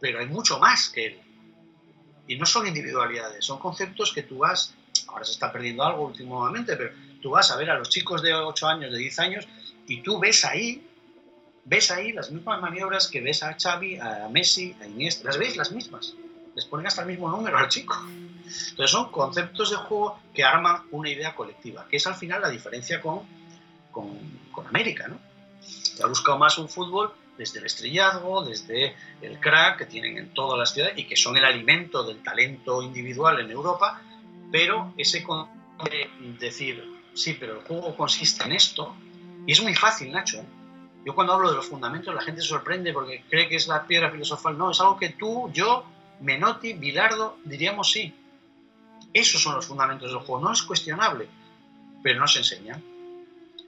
pero hay mucho más que él. Y no son individualidades, son conceptos que tú vas, ahora se está perdiendo algo últimamente, pero tú vas a ver a los chicos de 8 años, de 10 años, y tú ves ahí, ves ahí las mismas maniobras que ves a Xavi, a Messi, a Iniesta, las ves las mismas. Les ponen hasta el mismo número al chico. Entonces son conceptos de juego que arman una idea colectiva, que es al final la diferencia con con, con América, ¿no? ha buscado más un fútbol desde el estrellazgo, desde el crack que tienen en todas las ciudades y que son el alimento del talento individual en Europa, pero ese de decir, sí, pero el juego consiste en esto, y es muy fácil, Nacho. ¿eh? Yo cuando hablo de los fundamentos la gente se sorprende porque cree que es la piedra filosofal. No, es algo que tú, yo, Menotti, Bilardo, diríamos sí. Esos son los fundamentos del juego. No es cuestionable, pero no se enseñan.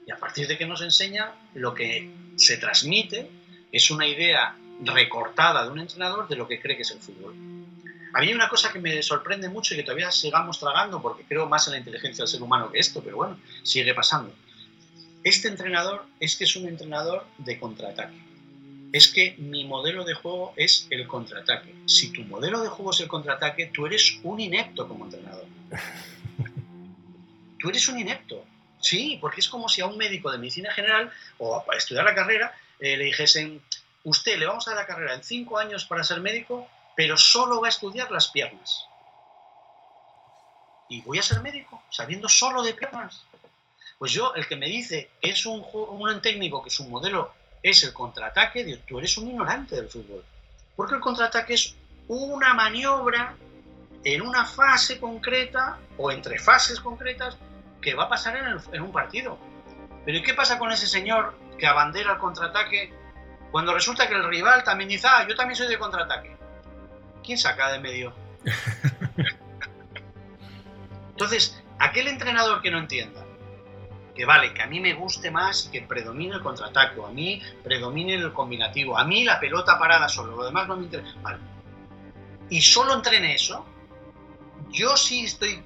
Y a partir de que nos enseña, lo que se transmite es una idea recortada de un entrenador de lo que cree que es el fútbol. A mí hay una cosa que me sorprende mucho y que todavía sigamos tragando, porque creo más en la inteligencia del ser humano que esto, pero bueno, sigue pasando. Este entrenador es que es un entrenador de contraataque. Es que mi modelo de juego es el contraataque. Si tu modelo de juego es el contraataque, tú eres un inepto como entrenador. Tú eres un inepto. Sí, porque es como si a un médico de medicina general o para estudiar la carrera eh, le dijesen, usted le vamos a dar carrera en cinco años para ser médico, pero solo va a estudiar las piernas. Y voy a ser médico, sabiendo solo de piernas. Pues yo, el que me dice que es un, un técnico, que su modelo es el contraataque, digo, tú eres un ignorante del fútbol. Porque el contraataque es una maniobra en una fase concreta o entre fases concretas que va a pasar en, en un partido. Pero ¿y qué pasa con ese señor que abandera el contraataque cuando resulta que el rival también dice, ah, yo también soy de contraataque? ¿Quién saca de medio? Entonces, aquel entrenador que no entienda que vale, que a mí me guste más que predomine el contraataque, a mí predomine el combinativo, a mí la pelota parada solo, lo demás no me interesa. Vale. Y solo entrene eso, yo sí estoy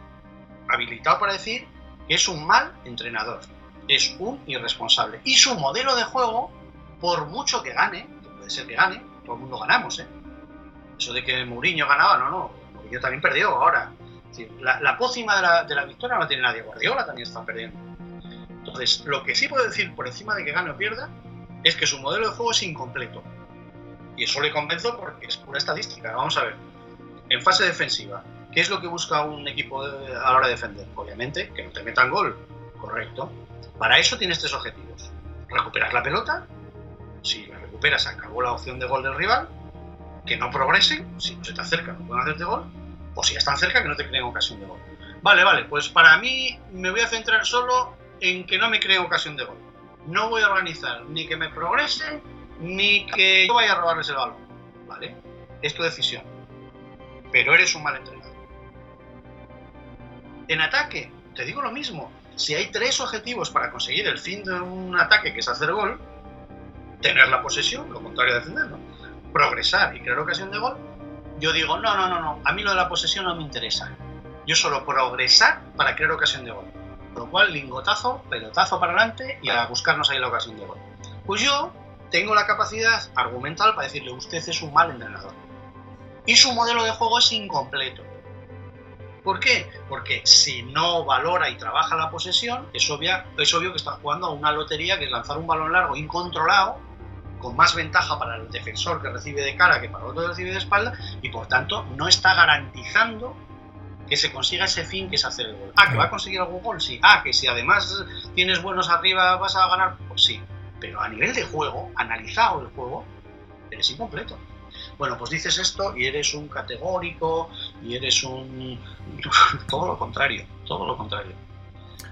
habilitado para decir que es un mal entrenador, es un irresponsable. Y su modelo de juego, por mucho que gane, puede ser que gane, todo el mundo ganamos, ¿eh? Eso de que Mourinho ganaba, no, no, yo también perdió ahora. La, pócima de la, de la, victoria no tiene nadie, Guardiola también está perdiendo. Entonces, lo que sí puedo decir por encima de que gane o pierda es que su modelo de juego es incompleto. Y eso le convenzo porque es pura estadística. Vamos a ver, en fase defensiva, ¿qué es lo que busca un equipo a la hora de defender? Obviamente, que no te metan gol. Correcto. Para eso tienes tres objetivos. Recuperar la pelota. Si la recuperas, acabó la opción de gol del rival que no progresen, si no se te acerca no pueden hacerte gol, o si ya están cerca que no te creen ocasión de gol. Vale, vale, pues para mí me voy a centrar solo en que no me creen ocasión de gol. No voy a organizar ni que me progresen, ni que yo vaya a robarles el balón. ¿Vale? Es tu decisión. Pero eres un mal entrenador. En ataque, te digo lo mismo. Si hay tres objetivos para conseguir el fin de un ataque, que es hacer gol, tener la posesión, lo contrario a defenderlo progresar y crear ocasión de gol, yo digo, no, no, no, no, a mí lo de la posesión no me interesa. Yo solo progresar para crear ocasión de gol. Con lo cual, lingotazo, pelotazo para adelante y a buscarnos ahí la ocasión de gol. Pues yo tengo la capacidad argumental para decirle, usted es un mal entrenador. Y su modelo de juego es incompleto. ¿Por qué? Porque si no valora y trabaja la posesión, es, obvio que está jugando a una lotería que es lanzar un balón largo incontrolado con más ventaja para el defensor que recibe de cara que para el otro que recibe de espalda y por tanto no está garantizando que se consiga ese fin que es hacer el gol. Ah, que va a conseguir algún gol, sí. Ah, que si además tienes buenos arriba vas a ganar, pues sí. Pero a nivel de juego, analizado el juego, eres incompleto. Bueno, pues dices esto y eres un categórico y eres un... todo lo contrario, todo lo contrario.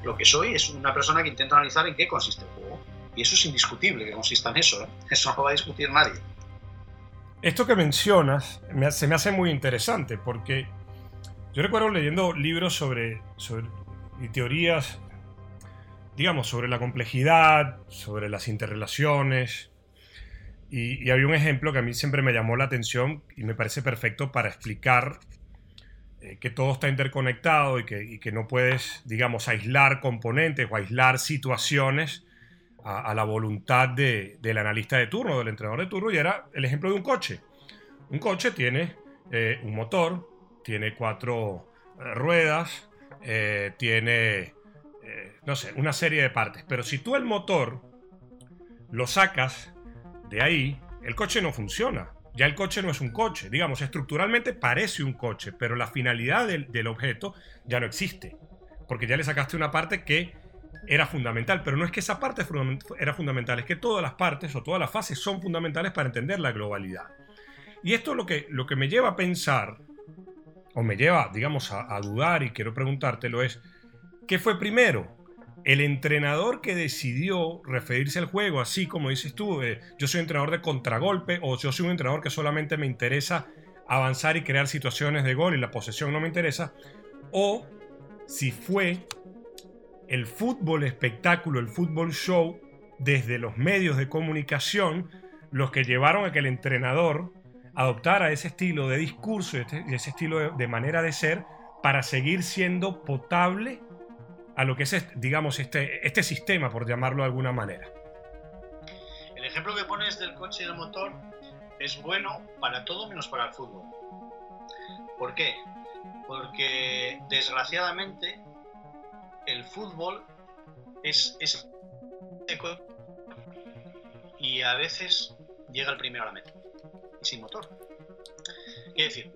Lo que soy es una persona que intenta analizar en qué consiste el juego y eso es indiscutible que consista en eso. ¿eh? Eso no lo va a discutir nadie. Esto que mencionas se me hace muy interesante porque yo recuerdo leyendo libros sobre, sobre y teorías, digamos, sobre la complejidad, sobre las interrelaciones. Y, había un ejemplo que a mí siempre me llamó la atención y me parece perfecto para explicar eh, que todo está interconectado y que, y no puedes, digamos, aislar componentes o aislar situaciones a, la voluntad del analista de turno, del entrenador de turno, y era el ejemplo de un coche. Un coche tiene eh, un motor, tiene cuatro eh, ruedas, tiene, no sé, una serie de partes. Pero si tú el motor lo sacas de ahí, el coche no funciona. Ya el coche no es un coche. Digamos, estructuralmente parece un coche, pero la finalidad del, objeto ya no existe. Porque ya le sacaste una parte que era fundamental, pero no es que esa parte era fundamental, es que todas las partes o todas las fases son fundamentales para entender la globalidad. Y esto lo que, lo que me lleva a pensar, o me lleva, digamos, a, dudar y quiero preguntártelo es, ¿qué fue primero? El entrenador que decidió referirse al juego, así como dices tú, yo soy entrenador de contragolpe o yo soy un entrenador que solamente me interesa avanzar y crear situaciones de gol y la posesión no me interesa, o si fue el fútbol espectáculo, el fútbol show, desde los medios de comunicación, los que llevaron a que el entrenador adoptara ese estilo de discurso y este- ese estilo de manera de ser para seguir siendo potable a lo que es, este- digamos, este, este sistema, por llamarlo de alguna manera. El ejemplo que pones del coche y del motor es bueno para todo menos para el fútbol. ¿Por qué? Porque desgraciadamente el fútbol es, es y a veces llega el primero a la meta sin motor. Quiere decir,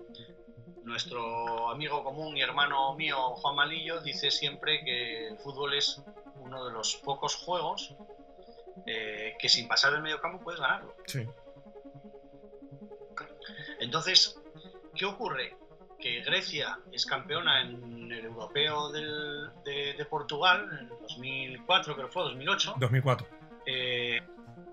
nuestro amigo común y hermano mío Juan Malillo dice siempre que el fútbol es uno de los pocos juegos eh, que sin pasar del medio campo puedes ganarlo. Sí. Entonces, ¿qué ocurre? Que Grecia es campeona en el europeo del- de, de Portugal en 2004, creo que fue, 2008. 2004. eh,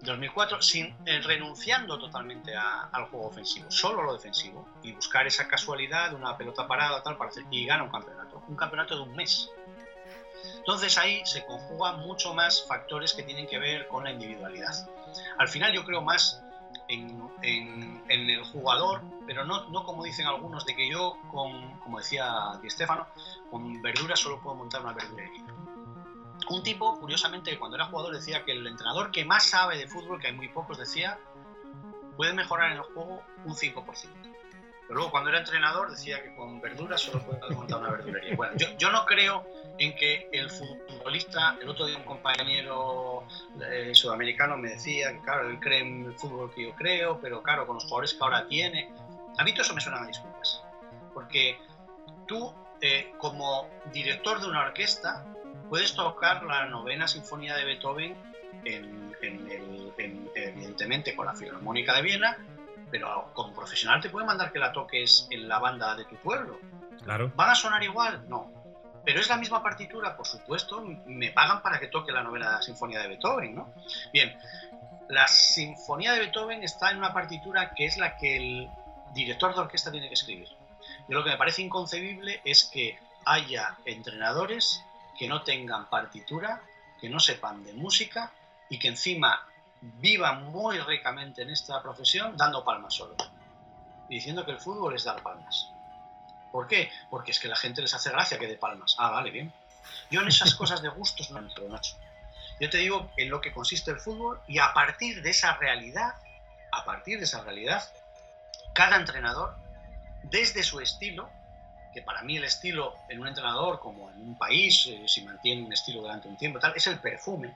2004, sin, eh, renunciando totalmente a- al juego ofensivo, solo lo defensivo, y buscar esa casualidad de una pelota parada tal para hacer y gana un campeonato, un campeonato de un mes. Entonces ahí se conjugan mucho más factores que tienen que ver con la individualidad. Al final yo creo más en, en- el jugador, pero no, como dicen algunos, de que yo, con, como decía Di Stefano, con verduras solo puedo montar una verdulería. Un tipo, curiosamente, cuando era jugador decía que el entrenador que más sabe de fútbol, que hay muy pocos, decía, puede mejorar en el juego un 5%. Pero luego cuando era entrenador decía que con verduras solo puede montar una verdulería. Bueno, yo, yo no creo en que el futbolista, el otro día un compañero eh, sudamericano me decía que claro, él cree en el fútbol que yo creo, pero claro, con los jugadores que ahora tiene. A mí todo eso me suena a disculpas. Porque tú, eh, como director de una orquesta, puedes tocar la novena sinfonía de Beethoven en- en el- en- evidentemente con la Filarmónica de Viena, pero como profesional te puede mandar que la toques en la banda de tu pueblo. Claro. ¿Van a sonar igual? No. Pero es la misma partitura, por supuesto, me pagan para que toque la novena sinfonía de Beethoven, ¿no? Bien, la sinfonía de Beethoven está en una partitura que es la que el director de orquesta tiene que escribir. Y lo que me parece inconcebible es que haya entrenadores que no tengan partitura, que no sepan de música y que encima vivan muy ricamente en esta profesión dando palmas solo. Diciendo que el fútbol es dar palmas. ¿Por qué? Porque es que la gente les hace gracia que dé palmas. Ah, vale, bien. Yo en esas cosas de gustos no entro, Nacho. Yo te digo en lo que consiste el fútbol y a partir de esa realidad, a partir de esa realidad, cada entrenador, desde su estilo, que para mí el estilo en un entrenador, como en un país, eh, si mantiene un estilo durante un tiempo, tal, es el perfume,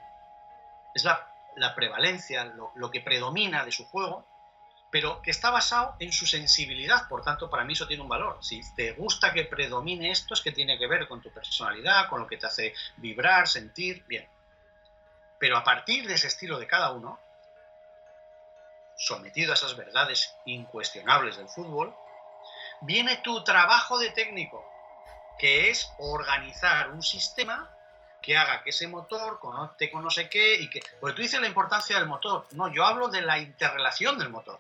es la, la prevalencia, lo, lo que predomina de su juego, pero que está basado en su sensibilidad, por tanto, para mí eso tiene un valor. Si te gusta que predomine esto, es que tiene que ver con tu personalidad, con lo que te hace vibrar, sentir, bien. Pero a partir de ese estilo de cada uno, sometido a esas verdades incuestionables del fútbol, viene tu trabajo de técnico, que es organizar un sistema que haga que ese motor conecte con no sé qué y que... Porque tú dices la importancia del motor. No, yo hablo de la interrelación del motor.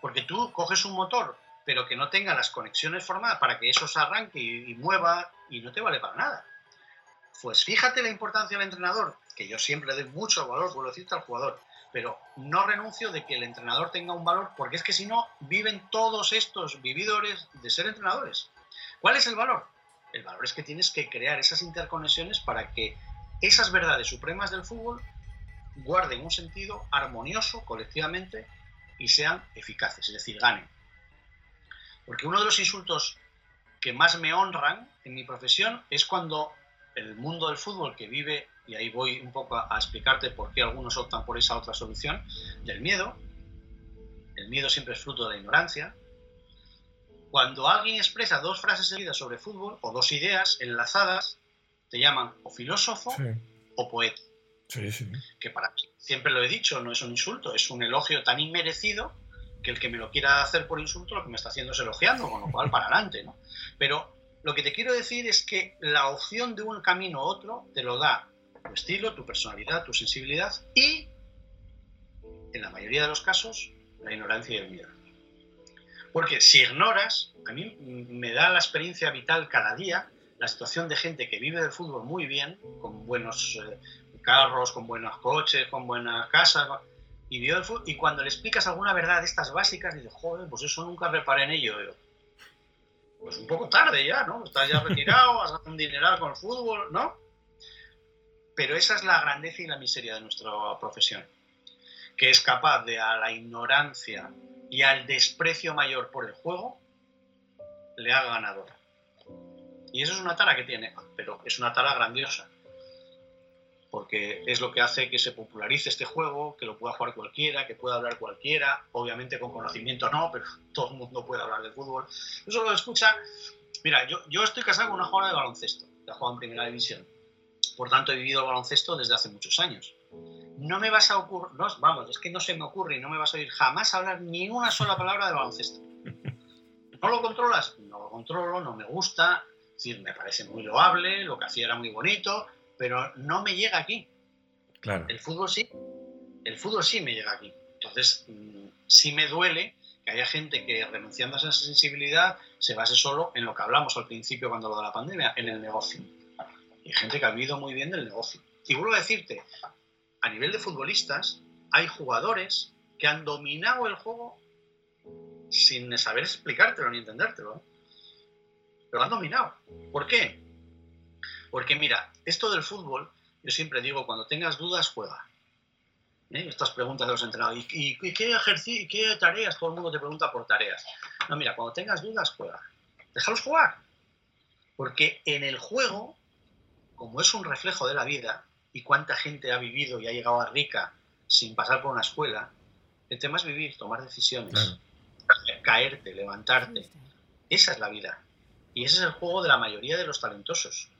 Porque tú coges un motor, pero que no tenga las conexiones formadas para que eso se arranque y, y mueva y no te vale para nada. Pues fíjate la importancia del entrenador, que yo siempre doy mucho valor, vuelvo a decirte al jugador, pero no renuncio de que el entrenador tenga un valor, porque es que si no, viven todos estos vividores de ser entrenadores. ¿Cuál es el valor? El valor es que tienes que crear esas interconexiones para que esas verdades supremas del fútbol guarden un sentido armonioso colectivamente y sean eficaces, es decir, ganen. Porque uno de los insultos que más me honran en mi profesión es cuando el mundo del fútbol que vive, y ahí voy un poco a, a explicarte por qué algunos optan por esa otra solución, del miedo, el miedo siempre es fruto de la ignorancia, cuando alguien expresa dos frases seguidas sobre fútbol o dos ideas enlazadas, te llaman o filósofo Sí, o poeta sí, sí. que para mí, siempre lo he dicho, no es un insulto, es un elogio tan inmerecido que el que me lo quiera hacer por insulto lo que me está haciendo es elogiando, con lo cual para adelante, ¿no? Pero lo que te quiero decir es que la opción de un camino u otro te lo da tu estilo, tu personalidad, tu sensibilidad y, en la mayoría de los casos, la ignorancia y el miedo. Porque si ignoras, a mí me da la experiencia vital cada día, la situación de gente que vive del fútbol muy bien, con buenos eh, carros, con buenos coches, con buenas casas, y y cuando le explicas alguna verdad de estas básicas, dice, joder, pues eso nunca reparé en ello. Pues un poco tarde ya, ¿no? Estás ya retirado, has dado un dineral con el fútbol, ¿no? Pero esa es la grandeza y la miseria de nuestra profesión, que es capaz de a la ignorancia y al desprecio mayor por el juego, le haga ganador. Y eso es una tara que tiene, pero es una tara grandiosa porque es lo que hace que se popularice este juego, que lo pueda jugar cualquiera, que pueda hablar cualquiera, obviamente con conocimiento no, pero todo el mundo puede hablar de fútbol. Eso lo escucha. Mira, yo, yo estoy casado con una jugadora de baloncesto, que ha jugado en primera división. Por tanto, he vivido el baloncesto desde hace muchos años. No me vas a ocurrir, no, vamos, es que no se me ocurre y no me vas a oír jamás hablar ni una sola palabra de baloncesto. ¿No lo controlas? No lo controlo, no me gusta, es decir, me parece muy loable, lo que hacía era muy bonito, pero no me llega aquí. Claro. El fútbol sí, el fútbol sí me llega aquí. Entonces, mm, sí me duele que haya gente que renunciando a esa sensibilidad se base solo en lo que hablamos al principio cuando lo de la pandemia, en el negocio. Y hay gente que ha vivido muy bien del negocio. Y vuelvo a decirte, a nivel de futbolistas, hay jugadores que han dominado el juego sin saber explicártelo ni entendértelo. Pero han dominado. ¿Por qué? Porque mira, esto del fútbol, yo siempre digo, cuando tengas dudas, juega. ¿Eh? Estas preguntas de los entrenadores, ¿y, qué ejercicio, qué tareas? Todo el mundo te pregunta por tareas. No, mira, cuando tengas dudas, juega. Déjalos jugar. Porque en el juego, como es un reflejo de la vida, y cuánta gente ha vivido y ha llegado a rica sin pasar por una escuela, el tema es vivir, tomar decisiones, caerte, levantarte. Esa es la vida. Y ese es el juego de la mayoría de los talentosos.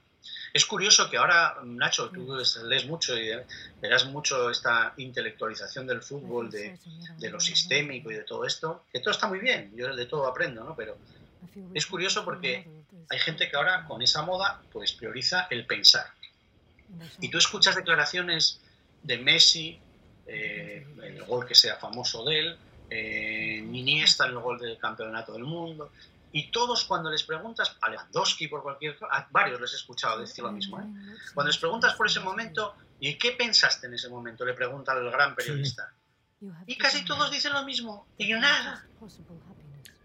Es curioso que ahora, Nacho, tú lees mucho y verás mucho esta intelectualización del fútbol, de, lo sistémico y de todo esto, que todo está muy bien, yo de todo aprendo, ¿no? Pero es curioso porque hay gente que ahora con esa moda pues prioriza el pensar. Y tú escuchas declaraciones de Messi, eh, el gol que sea famoso de él, eh, Iniesta en el gol del campeonato del mundo, y todos cuando les preguntas, a Lewandowski por cualquier cosa, a varios les he escuchado decir lo mismo, ¿eh? cuando les preguntas por ese momento, ¿y qué pensaste en ese momento? Le pregunta el gran periodista. Y casi todos dicen lo mismo, y nada,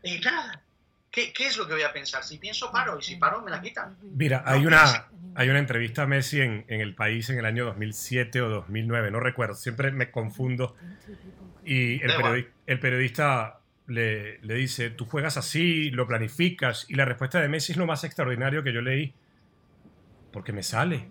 y nada. ¿Qué, ¿Qué, es lo que voy a pensar? Si pienso, paro, y si paro, me la quitan. Mira, hay una, hay una entrevista a Messi en, en El País en el año 2007 o 2009, no recuerdo, siempre me confundo. Y el, el periodista le, dice, tú juegas así, lo planificas, y la respuesta de Messi es lo más extraordinario que yo leí, porque me sale.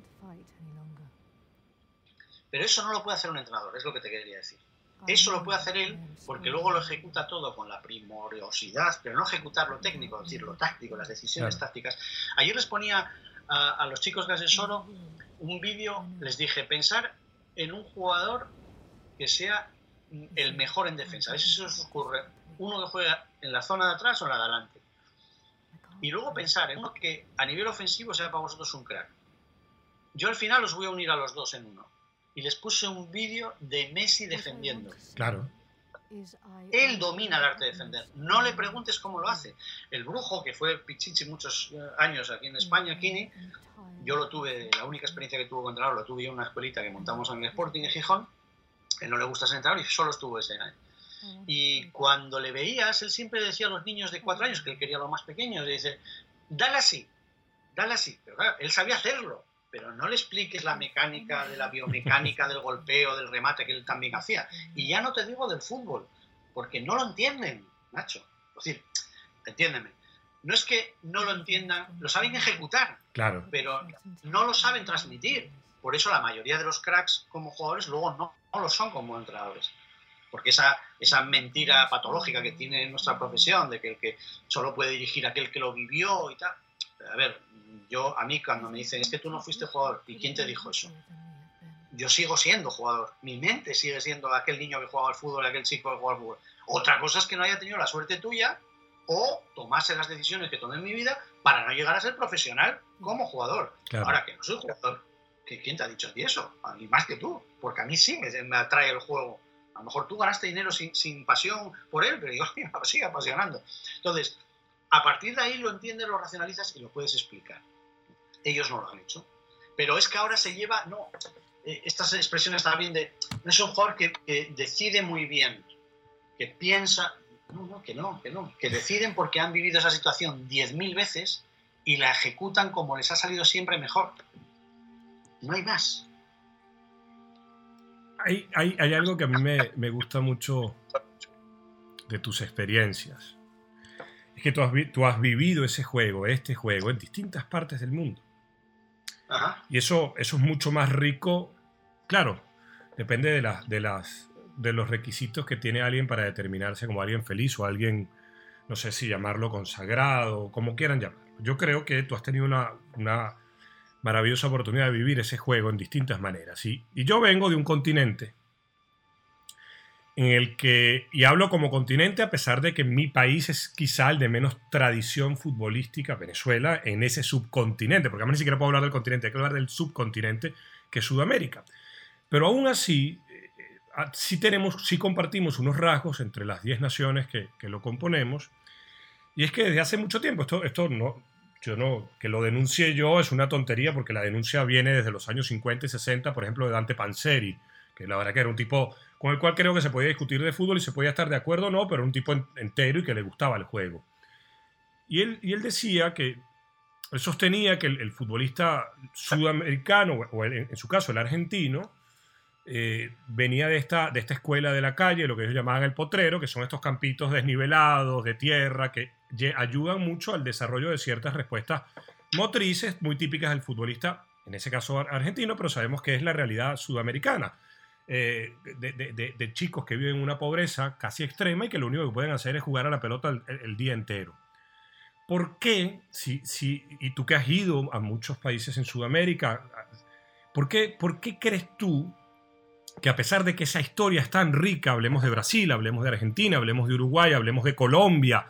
Pero eso no lo puede hacer un entrenador, es lo que te quería decir. Eso lo puede hacer él porque luego lo ejecuta todo con la primoriosidad, pero no ejecutar lo técnico, es decir, lo táctico, las decisiones tácticas. Ayer les ponía a, los chicos de Asesoro un vídeo, les dije, pensar en un jugador que sea el mejor en defensa. A si se os ocurre uno que juega en la zona de atrás o en la de adelante. Y luego pensar en uno que a nivel ofensivo sea para vosotros un crack. Yo al final os voy a unir a los dos en uno. Y les puse un vídeo de Messi defendiendo. Claro. Él domina el arte de defender. No le preguntes cómo lo hace. El brujo, que fue Pichichi muchos eh, años aquí en España, Kini, yo lo tuve, la única experiencia que tuvo con entrenador, lo tuve yo en una escuelita que montamos en el Sporting en Gijón. Él no le gusta ser entrenador y solo estuvo ese año. Y cuando le veías, él siempre decía a los niños de cuatro años, que él quería lo más pequeños, le dice, dale así, dale así. Pero claro, él sabía hacerlo, pero no le expliques la mecánica de la biomecánica del golpeo, del remate que él también hacía. Y ya no te digo del fútbol, porque no lo entienden, Nacho. Es decir, entiéndeme, no es que no lo entiendan, lo saben ejecutar, claro. pero no lo saben transmitir. Por eso la mayoría de los cracks como jugadores luego no, no lo son como entrenadores porque esa, esa mentira patológica que tiene nuestra profesión, de que el que solo puede dirigir aquel que lo vivió y tal. A ver, yo a mí cuando me dicen, es que tú no fuiste jugador, ¿y quién te dijo eso? Yo sigo siendo jugador, mi mente sigue siendo aquel niño que jugaba al fútbol, aquel chico que jugaba al fútbol. Otra cosa es que no haya tenido la suerte tuya o tomase las decisiones que tomé en mi vida para no llegar a ser profesional como jugador. Ahora que no soy jugador, ¿quién te ha dicho a ti eso? Y más que tú, porque a mí sí me atrae el juego a lo mejor tú ganaste dinero sin, pasión por él, pero me sigue apasionando. Entonces, a partir de ahí lo entiendes, lo racionalizas y lo puedes explicar. Ellos no lo han hecho. Pero es que ahora se lleva, no, eh, estas expresiones también de, no es un jugador que, que decide muy bien, que piensa, no, no, que no, que no, que deciden porque han vivido esa situación 10.000 veces y la ejecutan como les ha salido siempre mejor. No hay más. Hay, hay, hay algo que a mí me, me, gusta mucho de tus experiencias. Es que tú has, tú has, vivido ese juego, este juego, en distintas partes del mundo. Ajá. Y eso, eso es mucho más rico. Claro, depende de, la, de, las, de los requisitos que tiene alguien para determinarse como alguien feliz o alguien, no sé si llamarlo consagrado, como quieran llamarlo. Yo creo que tú has tenido una, una maravillosa oportunidad de vivir ese juego en distintas maneras. Y, yo vengo de un continente en el que, y hablo como continente a pesar de que mi país es quizá el de menos tradición futbolística, Venezuela, en ese subcontinente, porque a mí ni siquiera puedo hablar del continente, hay que hablar del subcontinente que es Sudamérica. Pero aún así, sí tenemos, sí compartimos unos rasgos entre las 10 naciones que, que, lo componemos, y es que desde hace mucho tiempo, esto, esto no, yo no, que lo denuncie yo es una tontería porque la denuncia viene desde los años 50 y 60, por ejemplo, de Dante Panzeri, que la verdad que era un tipo con el cual creo que se podía discutir de fútbol y se podía estar de acuerdo o no, pero un tipo entero y que le gustaba el juego. Y él, y él decía que, él sostenía que el, futbolista sudamericano, o en su caso el argentino, eh, venía de esta, de esta escuela de la calle, lo que ellos llamaban el potrero, que son estos campitos desnivelados de tierra que ayudan mucho al desarrollo de ciertas respuestas motrices muy típicas del futbolista, en ese caso argentino, pero sabemos que es la realidad sudamericana. Eh, de, chicos que viven en una pobreza casi extrema y que lo único que pueden hacer es jugar a la pelota el, el día entero. ¿Por qué, si, si, y tú que has ido a muchos países en Sudamérica, ¿por qué, ¿por qué crees tú que a pesar de que esa historia es tan rica, hablemos de Brasil, hablemos de Argentina, hablemos de Uruguay, hablemos de Colombia,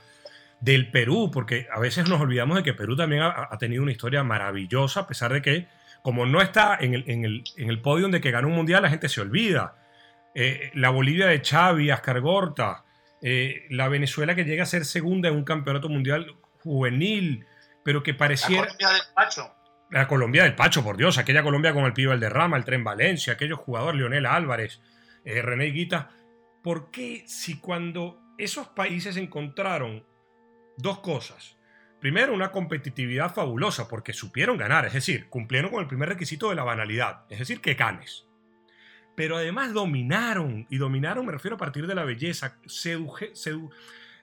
del Perú, porque a veces nos olvidamos de que Perú también ha, ha tenido una historia maravillosa, a pesar de que como no está en el, en el, en el podio de que ganó un mundial, la gente se olvida. Eh, la Bolivia de Xavi, Ascar Gorta, eh, la Venezuela que llega a ser segunda en un campeonato mundial juvenil, pero que pareciera... La Colombia del Pacho. La Colombia del Pacho, por Dios, aquella Colombia con el Pibe Valderrama, el Tren Valencia, aquellos jugadores, Leonel Álvarez, eh, René Guita. ¿Por qué si cuando esos países encontraron dos cosas, Primero, una competitividad fabulosa porque supieron ganar, es decir, cumplieron con el primer requisito de la banalidad, es decir, que ganes. Pero además dominaron, y dominaron me refiero a partir de la belleza, sedu,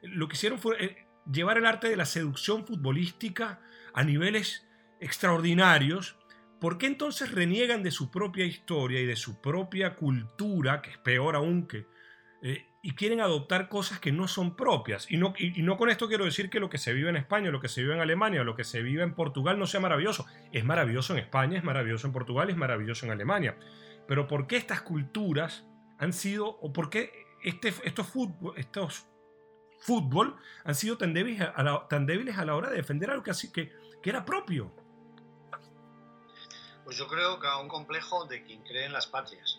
lo que hicieron fue eh, llevar el arte de la seducción futbolística a niveles extraordinarios. ¿Por qué entonces reniegan de su propia historia y de su propia cultura, que es peor aún que... Eh, y quieren adoptar cosas que no son propias. Y no, y, no, con esto quiero decir que lo que se vive en España, lo que se vive en Alemania, lo que se vive en Portugal no sea maravilloso. Es maravilloso en España, es maravilloso en Portugal, es maravilloso en Alemania. Pero ¿por qué estas culturas han sido, o por qué este, estos, fútbol, estos fútbol han sido tan débiles, a la, tan débiles a la hora de defender algo que, así, que, que era propio? Pues yo creo que a un complejo de quien cree en las patrias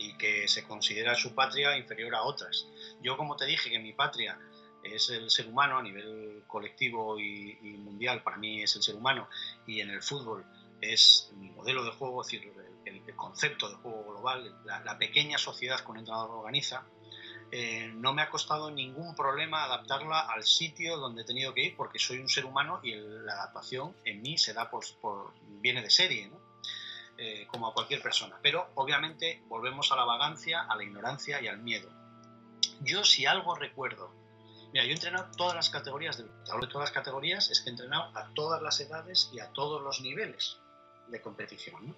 y que se considera su patria inferior a otras. Yo, como te dije, que mi patria es el ser humano a nivel colectivo y, y, mundial, para mí es el ser humano, y en el fútbol es mi modelo de juego, es decir, el, el concepto de juego global, la, la, pequeña sociedad que un entrenador organiza, eh, no me ha costado ningún problema adaptarla al sitio donde he tenido que ir, porque soy un ser humano y el, la adaptación en mí se da por, por viene de serie, ¿no? Eh, como a cualquier persona. Pero obviamente volvemos a la vagancia, a la ignorancia y al miedo. Yo si algo recuerdo, mira, yo he entrenado todas las categorías, de, hablo de todas las categorías, es que he entrenado a todas las edades y a todos los niveles de competición.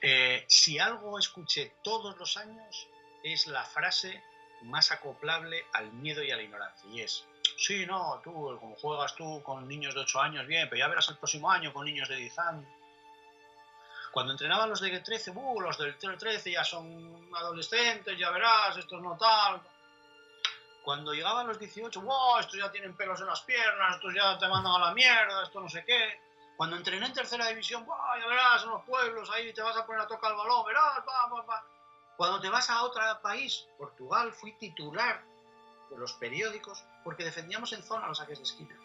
Eh, si algo escuché todos los años es la frase más acoplable al miedo y a la ignorancia y es sí, no, tú, como juegas tú con niños de 8 años, bien, pero ya verás el próximo año con niños de 10 años. Cuando entrenaban los de 13, uh, los del 13 ya son adolescentes, ya verás, estos no tal. Cuando llegaban los 18, wow, estos ya tienen pelos en las piernas, estos ya te mandan a la mierda, esto no sé qué. Cuando entrené en tercera división, wow, ya verás, en los pueblos, ahí te vas a poner a tocar el balón, verás, va, va, va. Cuando te vas a otro país, Portugal, fui titular de los periódicos porque defendíamos en zona los saques de esquina.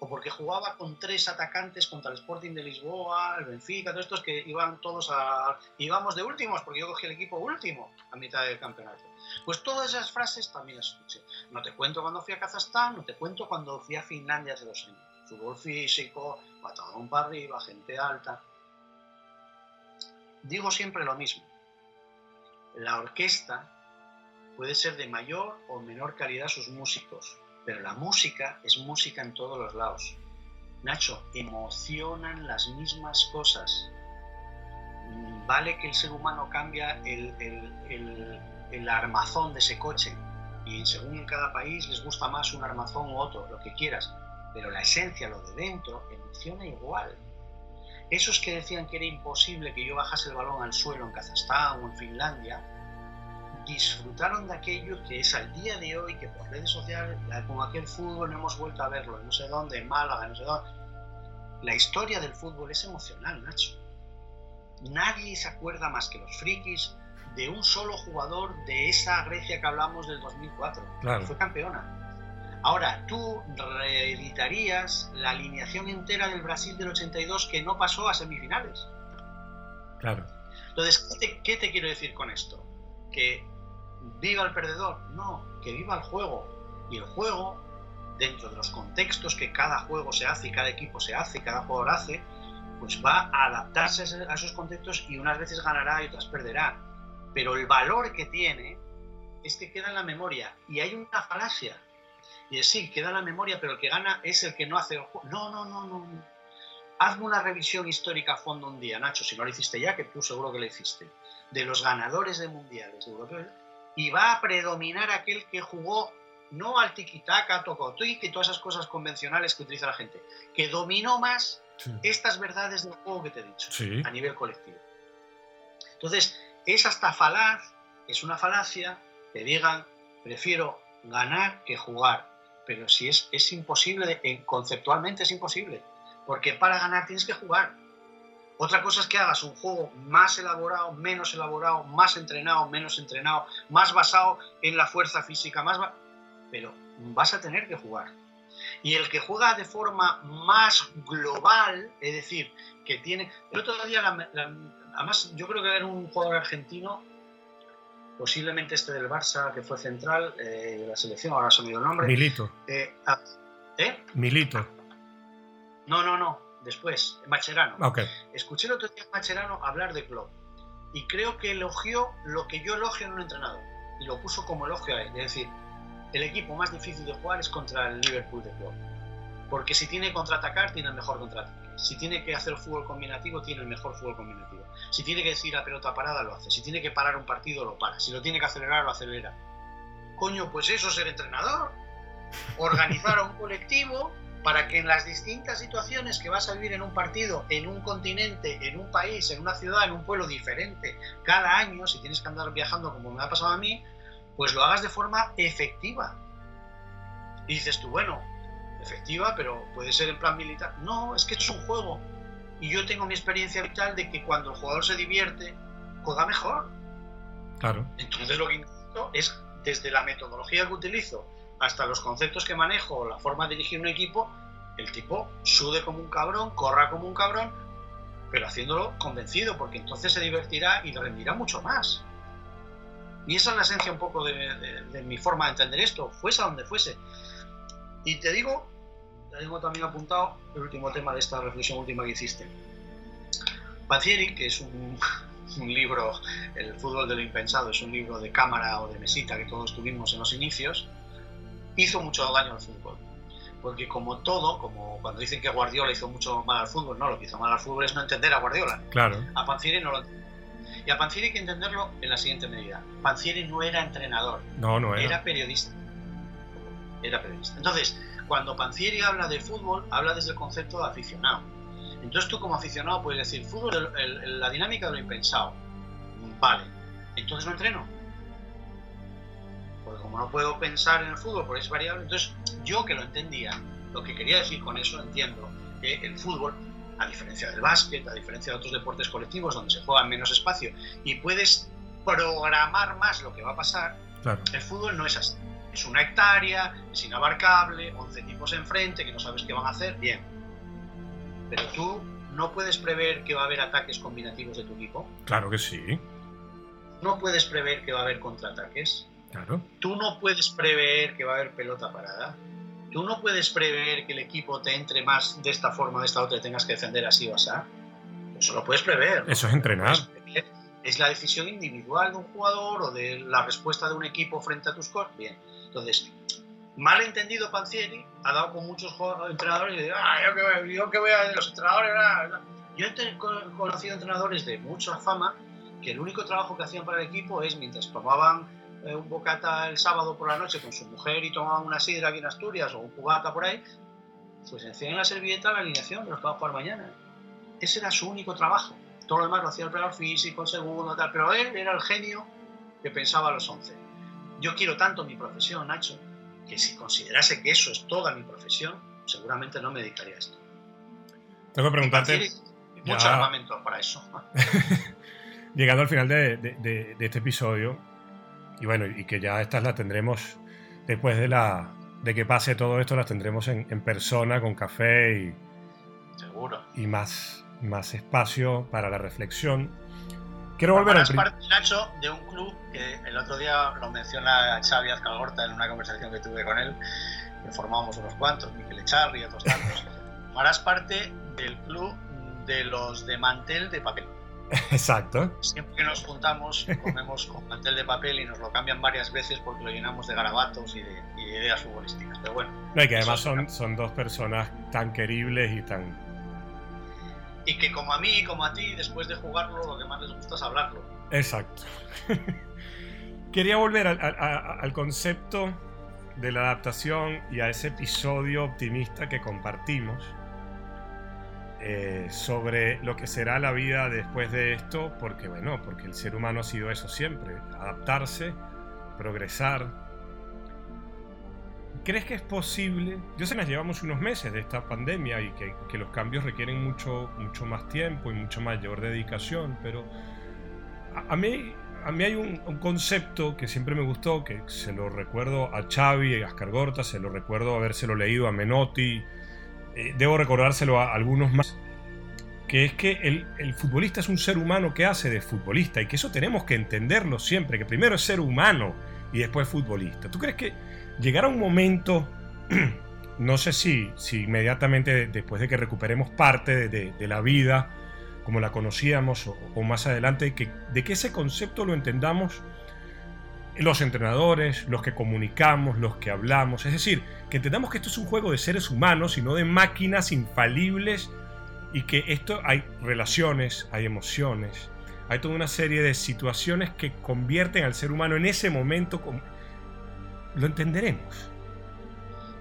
O porque jugaba con tres atacantes contra el Sporting de Lisboa, el Benfica, todos estos que iban todos a... íbamos de últimos, porque yo cogí el equipo último a mitad del campeonato. Pues todas esas frases también las escuché. No te cuento cuando fui a Kazajstán, no te cuento cuando fui a Finlandia hace dos años. Fútbol físico, patadón para arriba, gente alta. Digo siempre lo mismo. La orquesta puede ser de mayor o menor calidad sus músicos, pero la música es música en todos los lados. Nacho, emocionan las mismas cosas. Vale que el ser humano cambia el, armazón de ese coche y según en cada país les gusta más un armazón u otro, lo que quieras, pero la esencia, lo de dentro, emociona igual. Esos que decían que era imposible que yo bajase el balón al suelo en Kazajstán o en Finlandia, disfrutaron de aquello que es al día de hoy, que por redes sociales, con aquel fútbol no hemos vuelto a verlo, no sé dónde, en Málaga, no sé dónde. La historia del fútbol es emocional, Nacho. Nadie se acuerda más que los frikis de un solo jugador de esa Grecia que hablamos del 2004, Claro. que fue campeona. Ahora, tú reeditarías la alineación entera del Brasil del 82 que no pasó a semifinales. Claro. Entonces, ¿qué te, qué te quiero decir con esto? Que viva el perdedor, no, que viva el juego. Y el juego, dentro de los contextos que cada juego se hace y cada equipo se hace y cada jugador hace, pues va a adaptarse a esos contextos y unas veces ganará y otras perderá. Pero el valor que tiene es que queda en la memoria. Y hay una falacia. Y es sí, queda en la memoria, pero el que gana es el que no hace el juego. No, no, no, no. Hazme una revisión histórica a fondo un día, Nacho, si no lo hiciste ya, que tú seguro que lo hiciste, de los ganadores de mundiales de europeos, y va a predominar aquel que jugó no al tiki-taka, tocotuik y todas esas cosas convencionales que utiliza la gente, que dominó más Sí. estas verdades del juego que te he dicho Sí. a nivel colectivo. Entonces, es hasta falaz, es una falacia que digan, prefiero ganar que jugar. Pero si es, es imposible, eh, conceptualmente es imposible, porque para ganar tienes que jugar. Otra cosa es que hagas un juego más elaborado, menos elaborado, más entrenado, menos entrenado, más basado en la fuerza física, más... Pero vas a tener que jugar. Y el que juega de forma más global, es decir, que tiene... El otro día, la- la- además, yo creo que era un jugador argentino, posiblemente este del Barça, que fue central eh, de la selección, ahora se me dio el nombre. Milito. Eh, ah, ¿eh? Milito. No, no, no, después, Macherano. Escuché el otro día a Macherano hablar de Klopp y creo que elogió lo que yo elogio en un entrenador y lo puso como elogio a él. Es decir, el equipo más difícil de jugar es contra el Liverpool de Klopp. Porque si tiene que contraatacar, tiene el mejor contraataque. Si tiene que hacer fútbol combinativo, tiene el mejor fútbol combinativo. Si tiene que decir a pelota parada, lo hace. Si tiene que parar un partido, lo para. Si lo tiene que acelerar, lo acelera. Coño, pues eso es ser entrenador. Organizar a un colectivo para que en las distintas situaciones que vas a vivir en un partido, en un continente, en un país, en una ciudad, en un pueblo diferente, cada año, si tienes que andar viajando como me ha pasado a mí, pues lo hagas de forma efectiva. Y dices tú, bueno, efectiva, pero puede ser en plan militar. No, es que esto es un juego. Y yo tengo mi experiencia vital de que cuando el jugador se divierte, juega mejor. Claro. Entonces lo que intento es, desde la metodología que utilizo hasta los conceptos que manejo, la forma de dirigir un equipo, el tipo sude como un cabrón, corra como un cabrón, pero haciéndolo convencido, porque entonces se divertirá y rendirá mucho más. Y esa es la esencia un poco de, mi forma de entender esto, fuese a donde fuese. Y te digo, te tengo también apuntado el último tema de esta reflexión última que hiciste. Pacieri, que es un, un libro, El fútbol de lo impensado, es un libro de cámara o de mesita que todos tuvimos en los inicios, hizo mucho daño al fútbol. Porque como todo, como cuando dicen que Guardiola hizo mucho mal al fútbol, no, lo que hizo mal al fútbol es no entender a Guardiola. Claro. A Pancieri no lo. Y a Pancieri hay que entenderlo en la siguiente medida. Pancieri no era entrenador, No, no era. era periodista. Era periodista. Entonces, cuando Pancieri habla de fútbol, habla desde el concepto de aficionado. Entonces tú como aficionado puedes decir, fútbol, el- el- el- la dinámica de lo impensado. Vale, entonces no entreno. Porque como no puedo pensar en el fútbol porque es variable, entonces yo que lo entendía, lo que quería decir con eso, entiendo que el fútbol, a diferencia del básquet, a diferencia de otros deportes colectivos donde se juega en menos espacio y puedes programar más lo que va a pasar, Claro. el fútbol no es así. es una hectárea, es inabarcable, 11 equipos enfrente que no sabes qué van a hacer, bien. Pero tú no puedes prever que va a haber ataques combinativos de tu equipo. Claro que sí. No puedes prever que va a haber contraataques. Claro. Tú no puedes prever que va a haber pelota parada. Tú no puedes prever que el equipo te entre más de esta forma, de esta otra, y tengas que defender así o así. Eso lo puedes prever. Eso es entrenar. Es la decisión individual de un jugador o de la respuesta de un equipo frente a tus cosas. Bien. Entonces, mal entendido Pancieri ha dado con muchos entrenadores y dice, ah, yo que, voy- yo que voy a los entrenadores. bla, bla". Yo he conocido entrenadores de mucha fama que el único trabajo que hacían para el equipo es mientras tomaban eh, un bocata el sábado por la noche con su mujer y tomaban una sidra aquí en Asturias o un cubata por ahí, pues en la servilleta la alineación de los que van a jugar mañana. Ese era su único trabajo. Todo lo demás lo hacía el preparador físico, el segundo, tal. Pero él era el genio que pensaba a los 11. Yo quiero tanto mi profesión, Nacho, que si considerase que eso es toda mi profesión, seguramente no me dedicaría a esto. Tengo que preguntarte, Mucho armamento para eso. llegando al final de, de- de- de este episodio, y bueno, y que ya estas las tendremos después de la de que pase todo esto, las tendremos en, en persona con café y, Seguro. y más, más espacio para la reflexión. Quiero volver prin- parte, Nacho, de un club que el otro día lo menciona Xavi Azcalgorta en una conversación que tuve con él, que formábamos unos cuantos, Miquel Echarri y otros tantos. Formarás parte del club de los de mantel de papel. Exacto. Siempre que nos juntamos, comemos con mantel de papel y nos lo cambian varias veces porque lo llenamos de garabatos y de, y de ideas futbolísticas. Pero bueno, No, y que además son, son dos personas tan queribles y tan... y que como a mí y como a ti, después de jugarlo, lo que más les gusta es hablarlo. Exacto. Quería volver al, al concepto de la adaptación y a ese episodio optimista que compartimos eh, sobre lo que será la vida después de esto, porque bueno, porque el ser humano ha sido eso siempre, adaptarse, progresar. ¿Crees que es posible? Yo sé que nos llevamos unos meses de esta pandemia y que, los cambios requieren mucho, mucho más tiempo y mucho mayor dedicación, pero a, a mí, a mí hay un, un concepto que siempre me gustó, que se lo recuerdo a Xavi, a Ascar Gorta, se lo recuerdo habérselo leído a Menotti, eh, debo recordárselo a algunos más, que es que el, el futbolista es un ser humano que hace de futbolista y que eso tenemos que entenderlo siempre, que primero es ser humano y después futbolista. ¿Tú crees que llegará un momento, no sé si, si inmediatamente después de que recuperemos parte de, la vida como la conocíamos o, o más adelante, que, de que ese concepto lo entendamos los entrenadores, los que comunicamos, los que hablamos, es decir, que entendamos que esto es un juego de seres humanos y no de máquinas infalibles y que esto hay relaciones, hay emociones, hay toda una serie de situaciones que convierten al ser humano en ese momento. Lo entenderemos.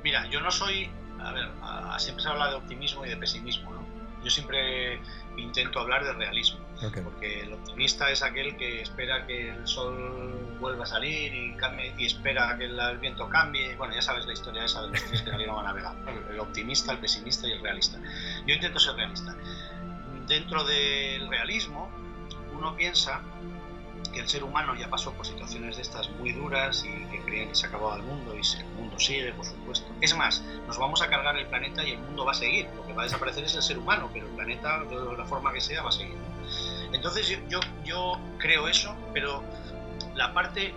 Mira, yo no soy. A ver, siempre se habla de optimismo y de pesimismo, ¿no? Yo siempre intento hablar de realismo. Porque el optimista es aquel que espera que el sol vuelva a salir y, cambie, y espera que el, el viento cambie. Bueno, ya sabes la historia esa de los tres que salieron a navegar. El optimista, el pesimista y el realista. Yo intento ser realista. Dentro del realismo, uno piensa que el ser humano ya pasó por situaciones de estas muy duras y que creían que se acababa el mundo y el mundo sigue, por supuesto. Es más, nos vamos a cargar el planeta y el mundo va a seguir. Lo que va a desaparecer es el ser humano, pero el planeta, de la forma que sea, va a seguir. Entonces yo, yo, creo eso, pero la parte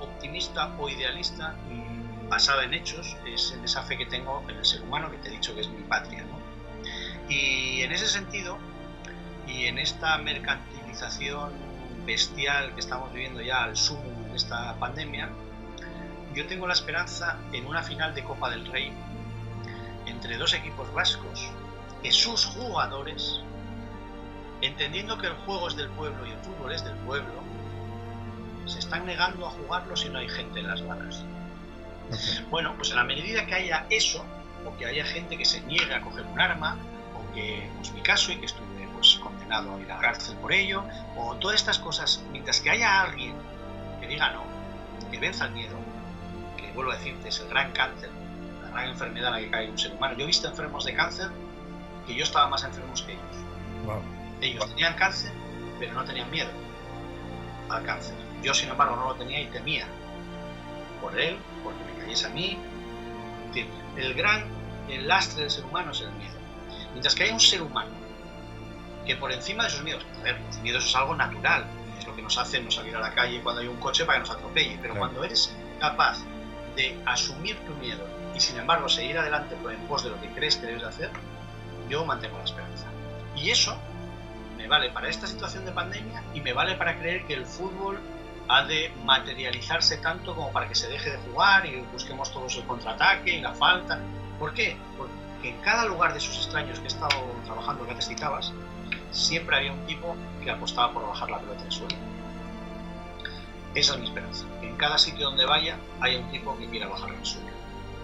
optimista o idealista mm, basada en hechos es en esa fe que tengo en el ser humano, que te he dicho que es mi patria. Y en ese sentido, y en esta mercantilización bestial que estamos viviendo ya al sumo en esta pandemia, yo tengo la esperanza en una final de Copa del Rey entre dos equipos vascos que sus jugadores, entendiendo que el juego es del pueblo y el fútbol es del pueblo, se están negando a jugarlo si no hay gente en las gradas. Bueno, pues en la medida que haya eso, o que haya gente que se niegue a coger un arma, o que, pues mi caso, y que pues, condenado a ir a la cárcel por ello, o todas estas cosas, mientras que haya alguien que diga no, que venza el miedo, que vuelvo a decirte, es el gran cáncer, la gran enfermedad en la que cae un ser humano. Yo he visto enfermos de cáncer que yo estaba más enfermos que ellos. Wow. Ellos tenían cáncer, pero no tenían miedo al cáncer. Yo, sin embargo, no lo tenía y temía por él, porque me cayese a mí. El gran el lastre del ser humano es el miedo. Mientras que hay un ser humano que por encima de sus miedos, a ver, los miedos es algo natural, es lo que nos hace no salir a la calle cuando hay un coche para que nos atropelle, pero cuando eres capaz de asumir tu miedo y sin embargo seguir adelante en pos de lo que crees que debes hacer, yo mantengo la esperanza. Y eso me vale para esta situación de pandemia y me vale para creer que el fútbol ha de materializarse tanto como para que se deje de jugar y busquemos todos el contraataque y la falta. ¿Por qué? Porque en cada lugar de esos extraños que he estado trabajando, que antes citabas, siempre había un tipo que apostaba por bajar la pelota del suelo. Esa es mi esperanza. Que en cada sitio donde vaya haya un tipo que quiera bajar el suelo.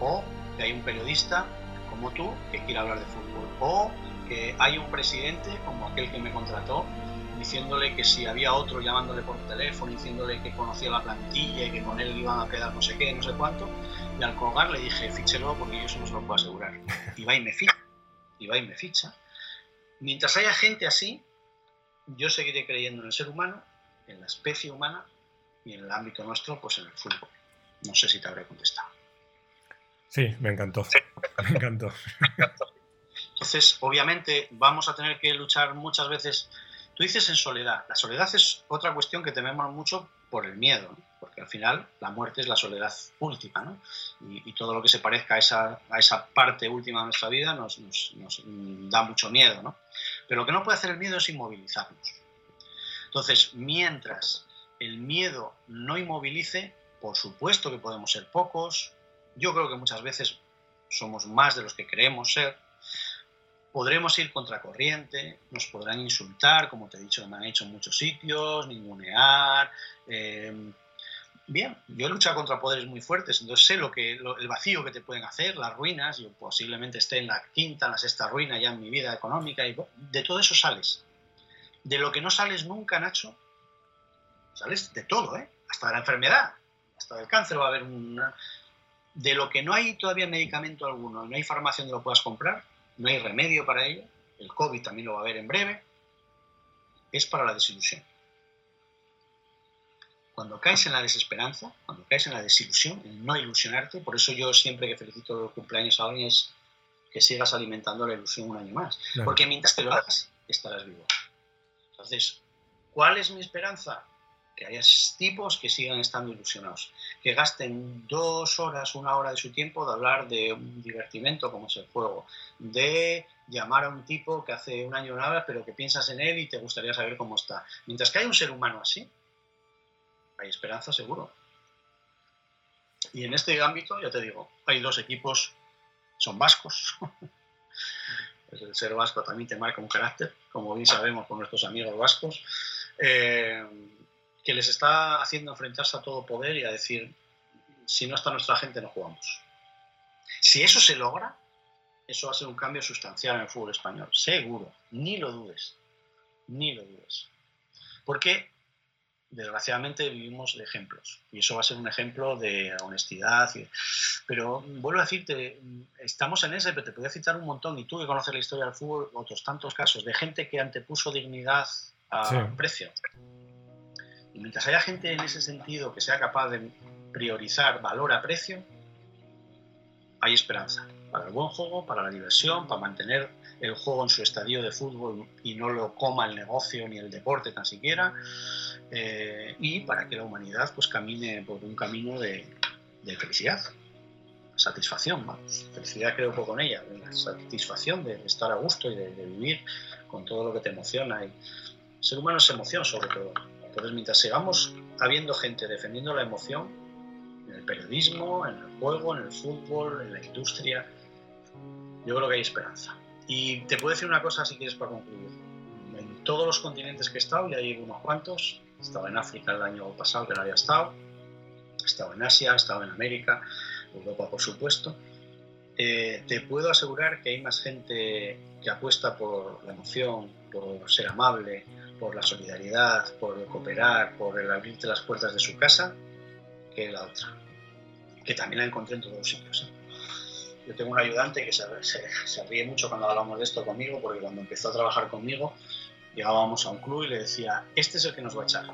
O que haya un periodista como tú que quiera hablar de fútbol. O que hay un presidente como aquel que me contrató diciéndole que si había otro llamándole por teléfono, diciéndole que conocía la plantilla y que con él iban a quedar no sé qué, no sé cuánto, y al colgar le dije, fíchelo porque yo eso no se lo puedo asegurar. Y va y me ficha, y va y me ficha. Mientras haya gente así, yo seguiré creyendo en el ser humano, en la especie humana y en el ámbito nuestro, pues en el fútbol. No sé si te habré contestado. Sí, me encantó. Me encantó. Entonces, obviamente, vamos a tener que luchar muchas veces. Tú dices en soledad. La soledad es otra cuestión que tememos mucho por el miedo, ¿no? porque al final la muerte es la soledad última, ¿no? y, y, todo lo que se parezca a esa, a esa parte última de nuestra vida nos, nos, nos, da mucho miedo. ¿no? Pero lo que no puede hacer el miedo es inmovilizarnos. Entonces, mientras el miedo no inmovilice, por supuesto que podemos ser pocos, yo creo que muchas veces somos más de los que creemos ser, podremos ir contracorriente, nos podrán insultar, como te he dicho, me han hecho en muchos sitios, ningunear. Eh, bien, yo he luchado contra poderes muy fuertes, entonces sé lo que, lo, el vacío que te pueden hacer, las ruinas, yo posiblemente esté en la quinta, en la sexta ruina ya en mi vida económica, y de todo eso sales. De lo que no sales nunca, Nacho, sales de todo, ¿eh? hasta de la enfermedad, hasta del cáncer va a haber una... De lo que no hay todavía medicamento alguno, no hay farmacia donde lo puedas comprar, no hay remedio para ello, el COVID también lo va a haber en breve, es para la desilusión. Cuando caes en la desesperanza, cuando caes en la desilusión, en no ilusionarte, por eso yo siempre que felicito los cumpleaños a alguien es que sigas alimentando la ilusión un año más. Claro. Porque mientras te lo hagas, estarás vivo. Entonces, ¿cuál es mi esperanza? Que haya tipos que sigan estando ilusionados, que gasten dos horas, una hora de su tiempo de hablar de un divertimento como es el juego, de llamar a un tipo que hace un año nada, pero que piensas en él y te gustaría saber cómo está. Mientras que hay un ser humano así, hay esperanza seguro. Y en este ámbito, ya te digo, hay dos equipos, son vascos. el ser vasco también te marca un carácter, como bien sabemos con nuestros amigos vascos. Eh, que les está haciendo enfrentarse a todo poder y a decir, si no está nuestra gente, no jugamos. Si eso se logra, eso va a ser un cambio sustancial en el fútbol español, seguro, ni lo dudes, ni lo dudes. Porque, desgraciadamente, vivimos de ejemplos, y eso va a ser un ejemplo de honestidad. Pero vuelvo a decirte, estamos en ese, pero te podría citar un montón, y tú que conoces la historia del fútbol, otros tantos casos, de gente que antepuso dignidad a sí. precio. Y mientras haya gente en ese sentido que sea capaz de priorizar valor a precio, hay esperanza para el buen juego, para la diversión, para mantener el juego en su estadio de fútbol y no lo coma el negocio ni el deporte tan siquiera, eh, y para que la humanidad pues camine por un camino de, de felicidad, satisfacción, vamos. Felicidad creo poco en ella, la satisfacción de estar a gusto y de, de vivir con todo lo que te emociona. Y el ser humano es emoción sobre todo. Entonces, mientras sigamos habiendo gente defendiendo la emoción, en el periodismo, en el juego, en el fútbol, en la industria, yo creo que hay esperanza. Y te puedo decir una cosa si quieres para concluir. En todos los continentes que he estado, ya hay unos cuantos, he estado en África el año pasado, que no había estado, he estado en Asia, he estado en América, Europa por supuesto, eh, te puedo asegurar que hay más gente que apuesta por la emoción, por ser amable, por la solidaridad, por cooperar, por el abrirte las puertas de su casa, que la otra, que también la encontré en todos los sitios. ¿eh? Yo tengo un ayudante que se, se, se, ríe mucho cuando hablamos de esto conmigo, porque cuando empezó a trabajar conmigo, llegábamos a un club y le decía, este es el que nos va a echar,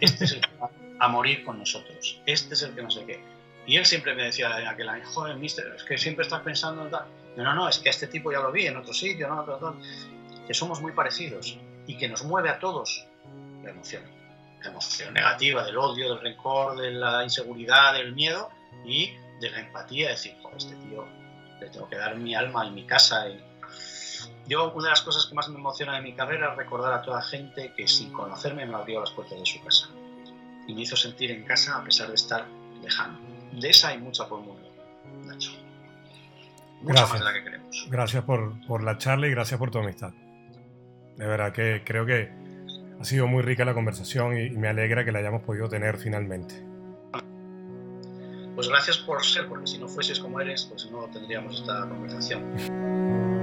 este es el que va a morir con nosotros, este es el que no sé qué. Y él siempre me decía en aquel año, joder, mister, es que siempre estás pensando en tal. No, no, no, es que a este tipo ya lo vi en otro sitio, ¿no? que somos muy parecidos y que nos mueve a todos la emoción. La emoción negativa, del odio, del rencor, de la inseguridad, del miedo y de la empatía, decir, joder, este tío le tengo que dar mi alma y mi casa. Y... Yo, una de las cosas que más me emociona de mi carrera es recordar a toda gente que sin conocerme me abrió las puertas de su casa y me hizo sentir en casa a pesar de estar lejano. De esa hay mucha por el mundo, Nacho. Mucha Gracias. más de la que queremos. Gracias por, por la charla y gracias por tu amistad. De verdad que creo que ha sido muy rica la conversación y, y me alegra que la hayamos podido tener finalmente. Pues gracias por ser, porque si no fueses como eres, pues no tendríamos esta conversación.